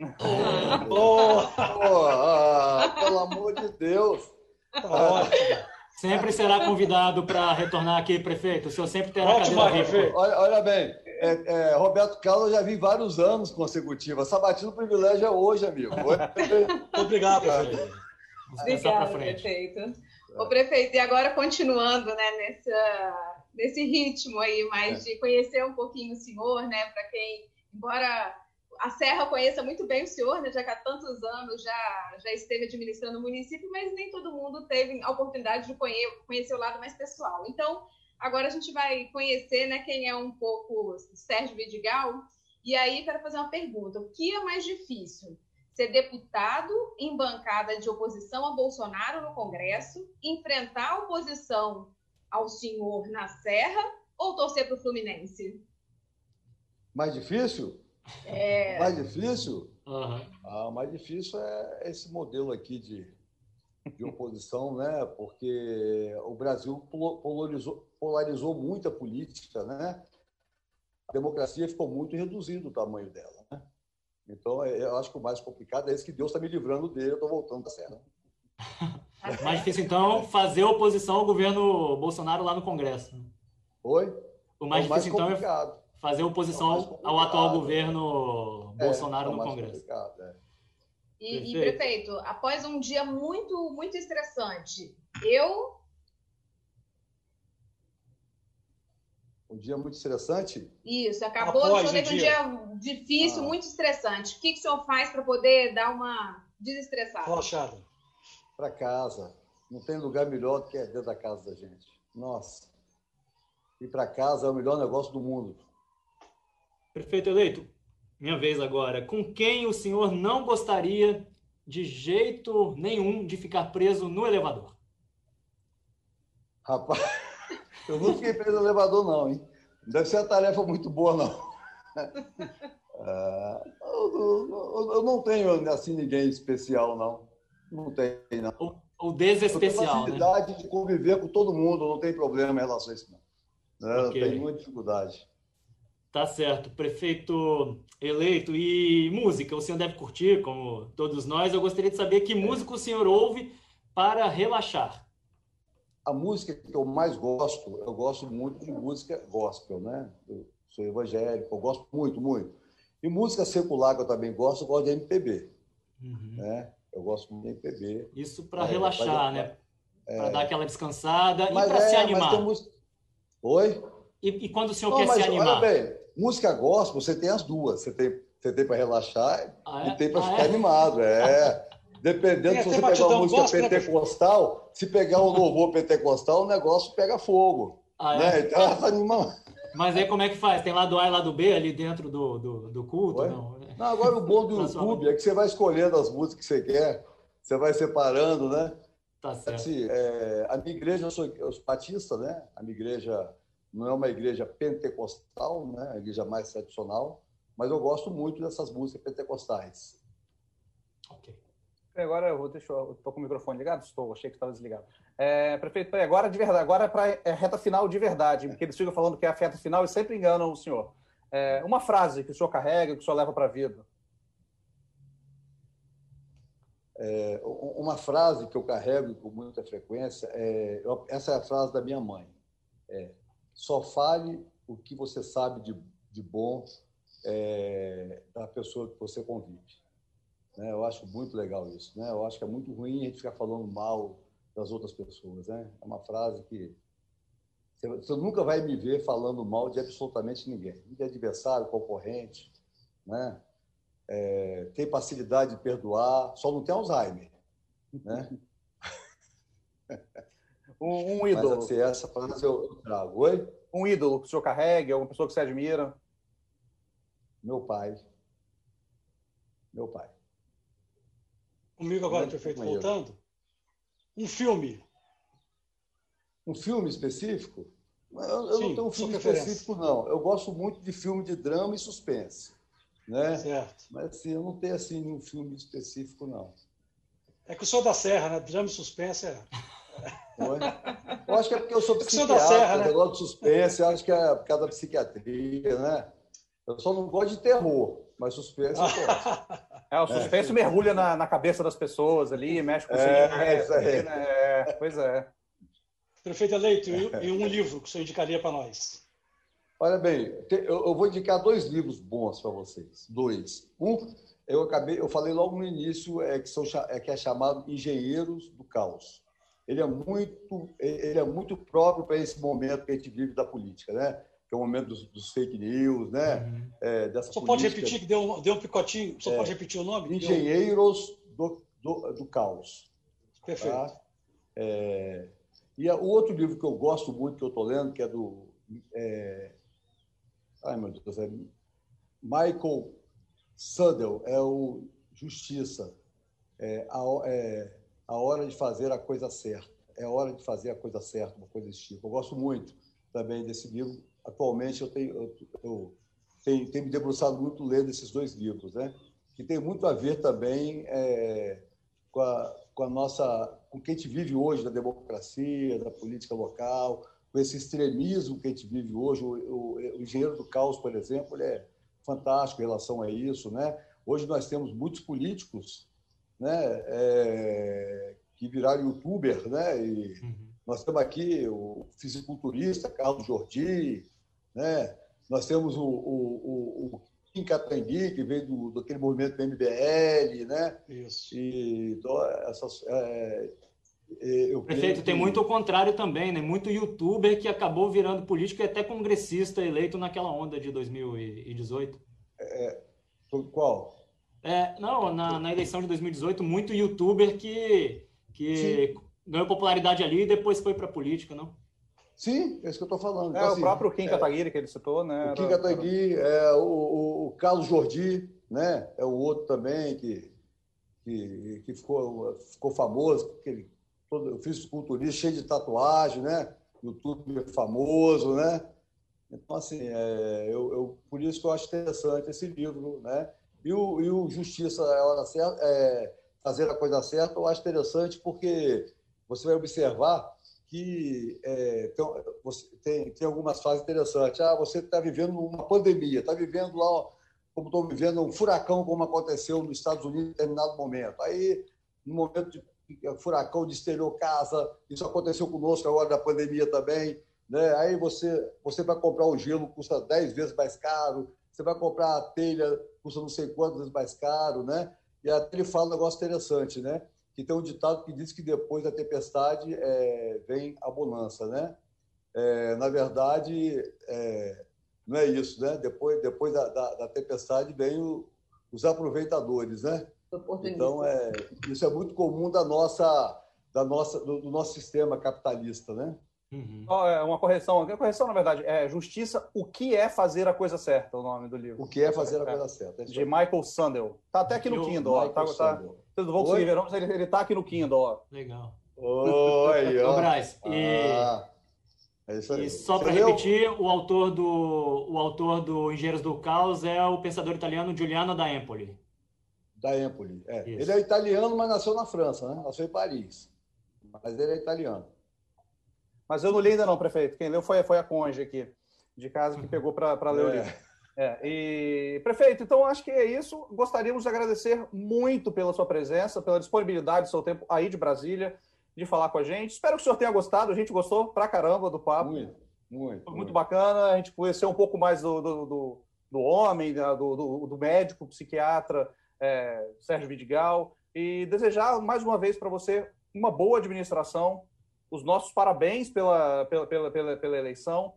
Oh, oh, ah, pelo amor de Deus. Tá sempre será convidado para retornar aqui, prefeito. O senhor sempre terá Ótimo, cadeira prefeito. Olha, olha bem, é, é, Roberto Carlos eu já vi vários anos consecutivos. Sabatina, o privilégio é hoje, amigo. Obrigado, prefeito. Obrigado, prefeito. O prefeito, e agora continuando né, nessa, nesse ritmo aí, mais é. de conhecer um pouquinho o senhor, né? Para quem, embora a Serra conheça muito bem o senhor, né, já que há tantos anos já, já esteve administrando o município, mas nem todo mundo teve a oportunidade de conhecer, conhecer o lado mais pessoal. Então, agora a gente vai conhecer né, quem é um pouco Sérgio Vidigal. E aí, quero fazer uma pergunta: o que é mais difícil? Ser deputado em bancada de oposição a Bolsonaro no Congresso, enfrentar a oposição ao senhor na Serra ou torcer para o Fluminense? Mais difícil? É... Mais difícil? Uhum. Ah, mais difícil é esse modelo aqui de, de oposição, né? Porque o Brasil polarizou, polarizou muito a política, né? A democracia ficou muito reduzido o tamanho dela, né? Então, é, eu acho que o mais complicado é esse que Deus está me livrando dele, eu estou voltando da cena. mais difícil, então, fazer oposição ao governo Bolsonaro lá no Congresso. Oi? O mais, é o mais difícil, complicado. então, é fazer oposição ao atual governo é, Bolsonaro no Congresso. É. E, e, prefeito, após um dia muito, muito estressante, eu. Um dia muito estressante? Isso, acabou, após o senhor teve um dia, difícil, ah. muito estressante. O que, que o senhor faz para poder dar uma desestressada? Relaxado. Para casa. Não tem lugar melhor do que dentro da casa da gente. Nossa. Ir para casa é o melhor negócio do mundo. Prefeito eleito, minha vez agora. Com quem o senhor não gostaria de jeito nenhum de ficar preso no elevador? Rapaz, eu não fiquei preso no elevador, não, hein? Não deve ser uma tarefa muito boa, não. Uh, eu, eu, eu, não tenho assim ninguém especial, não. Não tem, não. O, o desespecial. Eu tenho facilidade né? de conviver com todo mundo, não tem problema em relação a isso, não. Okay. Eu tenho muita dificuldade. Tá certo. Prefeito eleito. E música, o senhor deve curtir, como todos nós. Eu gostaria de saber que música o senhor ouve para relaxar. A música que eu mais gosto, eu gosto muito de música gospel, né? Eu sou evangélico, eu gosto muito, muito. E música secular que eu também gosto, eu gosto de MPB. Uhum. Né? Eu gosto muito de MPB. Isso para é, relaxar, né? É... Para dar aquela descansada mas e para é, se animar. Música... Oi? E, e, quando o senhor Não, quer se animar? Olha bem, música gospel, você tem as duas. Você tem, você tem para relaxar ah, é? e tem para ah, ficar é? animado. É. Dependendo se você pegar uma música gospel, né, pentecostal, se pegar um louvor pentecostal, o negócio pega fogo. Ah, é? né? Então ela anima. Mas aí como é que faz? Tem lado A e lado B ali dentro do, do, do culto? Não? não, agora o bom do YouTube é que você vai escolhendo as músicas que você quer, você vai separando, né? Tá certo. Assim, é, a minha igreja, eu sou, eu sou batista, né? A minha igreja não é uma igreja pentecostal, né? a igreja mais tradicional, mas eu gosto muito dessas músicas pentecostais. Ok. Agora eu vou deixar, estou com o microfone ligado? Estou, achei que estava desligado. É, prefeito, agora de verdade, agora é para é reta final de verdade, porque eles ficam falando que é a reta final e sempre enganam o senhor. É, uma frase que o senhor carrega, que o senhor leva para a vida. É, uma frase que eu carrego com muita frequência, é, eu, essa é a frase da minha mãe. É, só fale o que você sabe de, de bom é, da pessoa que você convive. Né? Eu acho muito legal isso. Né? Eu acho que é muito ruim a gente ficar falando mal das outras pessoas. Né? É uma frase que você, nunca vai me ver falando mal de absolutamente ninguém. De adversário, concorrente, né? É, tem facilidade de perdoar, só não tem Alzheimer. Né? Um, um ídolo. Mas, assim, essa frase eu trago. Oi? Um ídolo que o senhor carregue, alguma pessoa que você admira? Meu pai. Meu pai. Comigo agora, Muito prefeito, voltando. Um filme. Um filme específico? Eu, eu Sim, não tenho um filme específico, não. Eu gosto muito de filme de drama e suspense. Né? Certo. Mas assim, eu não tenho assim um filme específico, não. É que o senhor da Serra, né? Drama e suspense é. Eu acho que é porque eu sou psiquiatra, Serra, né? negócio de suspense, acho que é por causa da psiquiatria, né? Eu só não gosto de terror, mas suspense eu gosto. É, o suspense é. mergulha na, na, cabeça das pessoas ali, mexe com o é, sentimento. Né? É, pois é. Prefeito eleito, e um livro que você indicaria para nós? Olha bem, eu vou indicar dois livros bons para vocês. Dois. Um, eu acabei, eu falei logo no início, é que, são, é que é chamado Engenheiros do Caos ele é muito, ele é muito próprio para esse momento que a gente vive da política, né? Que é o momento dos, dos fake news, né? Uhum. É, dessa Só pode repetir, que deu, deu um picotinho, só é, pode repetir o nome? Engenheiros do, do, do Caos. Perfeito. Tá? É, e o outro livro que eu gosto muito, que eu estou lendo, que é do. É, ai, meu Deus, é Michael Sudell, é o Justiça. É, a, é, a hora de fazer a coisa certa. É a hora de fazer a coisa certa, uma coisa desse tipo. Eu gosto muito também desse livro. Atualmente eu tenho, eu, eu tenho, tenho me debruçado muito lendo esses dois livros, né? que tem muito a ver também é, com, a, com a nossa, com o que a gente vive hoje da democracia, da política local, com esse extremismo que a gente vive hoje. O, o, o engenheiro do caos, por exemplo, ele é fantástico em relação a isso, né? Hoje nós temos muitos políticos né, é, que viraram youtuber, né? E uhum. nós temos aqui o fisiculturista Carlos Jordi, né? nós temos o, o, o Kim Catangui, que veio do, daquele movimento do MBL, né? Isso. E essas, é, eu Prefeito, tem muito o contrário também, né? Muito youtuber que acabou virando político e até congressista eleito naquela onda de 2018. É, qual? É, não, na, na eleição de 2018, muito youtuber que, que ganhou popularidade ali e depois foi para a política, não? Sim, é isso que eu estou falando. É, então, o assim, próprio Kim é, Kataguiri que ele citou, né? O Kim Kataguiri, é, o, o, o, Carlos Jordi, né? É o outro também que, que, que ficou, ficou famoso, porque ele, todo, eu fiz culturista cheio de tatuagem, né? YouTube famoso, né? Então, assim, é, eu, eu, por isso que eu acho interessante esse livro, né? E o, e o Justiça é hora certa, é, fazer a coisa certa, eu acho interessante porque você vai observar que é, tem, tem, algumas fases interessantes. Ah, você está vivendo uma pandemia, está vivendo lá, como estou vivendo, um furacão, como aconteceu nos Estados Unidos em determinado momento. Aí, no momento de furacão desterrou casa, isso aconteceu conosco agora da pandemia também. Né? Aí você, você vai comprar o gelo, custa 10 vezes mais caro, você vai comprar a telha, custa não sei quantas vezes mais caro, né? E até ele fala um negócio interessante, né? Que tem um ditado que diz que depois da tempestade é, vem a bonança, né? É, na verdade, é, não é isso, né? Depois, depois da, da, da tempestade vem o, os aproveitadores, né? Então, é, isso é muito comum da nossa, da nossa, do, do nosso sistema capitalista, né? Uhum. Oh, é uma correção, uma correção na verdade, é Justiça, o que é fazer a coisa certa, o nome do livro. O que é fazer a coisa certa. É de Michael Sandel. Tá até aqui no Kindle, ó. Tá, tá, vocês não vão conseguir ver, mas ele, ele tá aqui no Kindle, ó. Legal. Oi, ó. Ô, Braz, e, ah, é e só para repetir, o autor do o autor do Engenheiros do Caos é o pensador italiano Giuliano da Empoli. Da Empoli, é. Ele é italiano, mas nasceu na França, né? Nasceu em Paris. Mas ele é italiano. Mas eu não li ainda não, prefeito. Quem leu foi, foi a Conge aqui, de casa, que pegou para ler é. o livro. É, e, prefeito, então acho que é isso. Gostaríamos de agradecer muito pela sua presença, pela disponibilidade do seu tempo aí de Brasília, de falar com a gente. Espero que o senhor tenha gostado. A gente gostou pra caramba do papo. Muito, muito. Foi muito, muito. bacana. A gente conhecer um pouco mais do, do, do, do homem, do, do, do, médico, psiquiatra é, Sérgio Vidigal. E desejar mais uma vez para você uma boa administração, os nossos parabéns pela, pela, pela, pela, pela eleição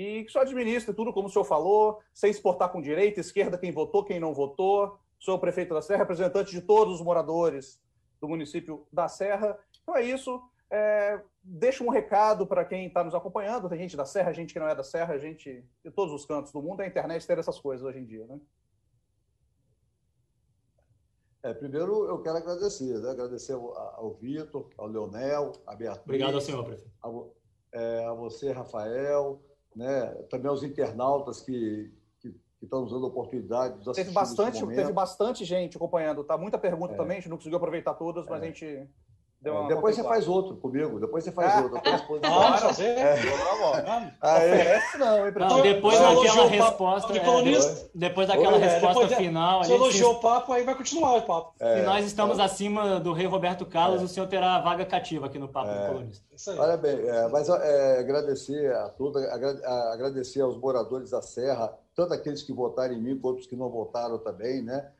e que só administre tudo como o senhor falou, sem exportar com direita, esquerda, quem votou, quem não votou. Sou o prefeito da Serra, representante de todos os moradores do município da Serra. Então é isso. É, deixa um recado para quem está nos acompanhando. Tem gente da Serra, gente que não é da Serra, gente de todos os cantos do mundo. A internet tem essas coisas hoje em dia, né? É, primeiro, eu quero agradecer, né? agradecer ao, ao Vitor, ao Leonel, a Beatriz. Obrigado senhor, prefeito. A, é, a você, Rafael, né? também aos internautas que, que, que estão usando a oportunidade de teve bastante, teve bastante gente acompanhando, tá? Muita pergunta é. também, a gente não conseguiu aproveitar todas, mas é. a gente depois você faz outro comigo, depois você faz ah, outro. Vamos fazer? É. Oferece não, hein, não, Depois daquela resposta, é, depois, depois daquela Oi, resposta depois final... Se elogiou o papo, aí vai continuar o papo. Se nós estamos acima do rei Roberto Carlos, o senhor terá a vaga cativa aqui no Papo do Colunista. Olha bem, mas agradecer a todos, agradecer aos moradores da Serra, tanto aqueles que votaram em mim, quanto os que não votaram também, né?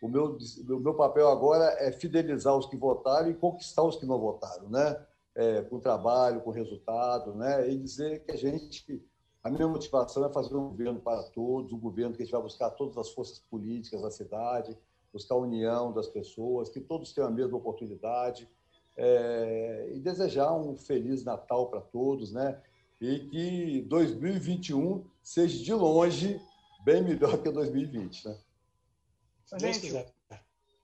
O meu, o meu papel agora é fidelizar os que votaram e conquistar os que não votaram, né? É, com trabalho, com resultado, né? E dizer que a gente. A minha motivação é fazer um governo para todos, um governo que a gente vai buscar todas as forças políticas da cidade, buscar a união das pessoas, que todos tenham a mesma oportunidade, é, e desejar um feliz Natal para todos, né? E que 2021 seja de longe bem melhor que 2020, né? Gente,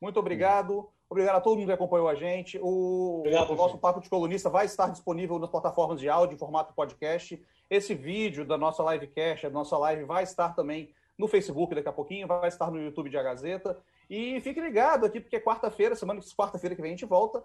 muito obrigado. Obrigado a todo mundo que acompanhou a gente. O, obrigado, o nosso Papo de Colunista vai estar disponível nas plataformas de áudio em formato podcast. Esse vídeo da nossa livecast, da nossa live, vai estar também no Facebook daqui a pouquinho, vai estar no YouTube de A Gazeta. E fique ligado aqui, porque quarta-feira, semana quarta-feira que vem, a gente volta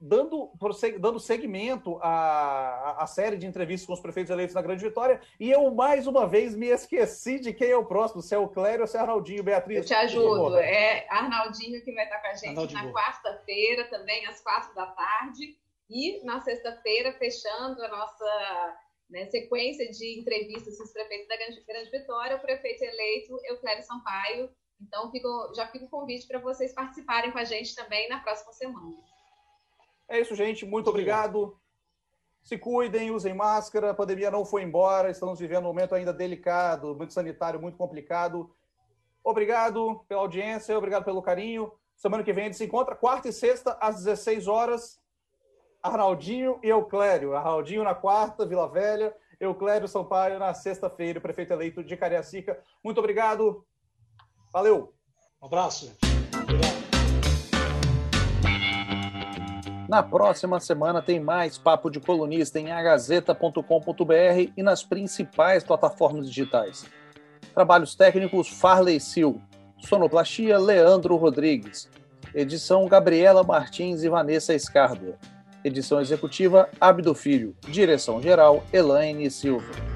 dando, dando segmento à, à série de entrevistas com os prefeitos eleitos na Grande Vitória. E eu, mais uma vez, me esqueci de quem é o próximo, se é o Clério ou se é o Arnaldinho. Beatriz. Eu te ajudo. É Arnaldinho que vai estar com a gente Arnaldinho. na quarta-feira, também às quatro da tarde. E na sexta-feira, fechando a nossa né, sequência de entrevistas com os prefeitos da Grande, Grande Vitória, o prefeito eleito Euclério Sampaio. Então, fico, já fica o convite para vocês participarem com a gente também na próxima semana. É isso, gente. Muito obrigado. Se cuidem, usem máscara. A pandemia não foi embora. Estamos vivendo um momento ainda delicado, muito sanitário, muito complicado. Obrigado pela audiência, obrigado pelo carinho. Semana que vem a gente se encontra quarta e sexta às 16 horas. Arnaldinho e Euclério. Arnaldinho na quarta, Vila Velha. Euclério Sampaio na sexta-feira, prefeito eleito de Cariacica. Muito obrigado. Valeu. Um abraço. Obrigado. Na próxima semana tem mais Papo de Colunista em agazeta.com.br e nas principais plataformas digitais. Trabalhos técnicos Farley Sil. Sonoplastia Leandro Rodrigues. Edição Gabriela Martins e Vanessa Escardo. Edição executiva Abdo Filho. Direção geral Elaine Silva.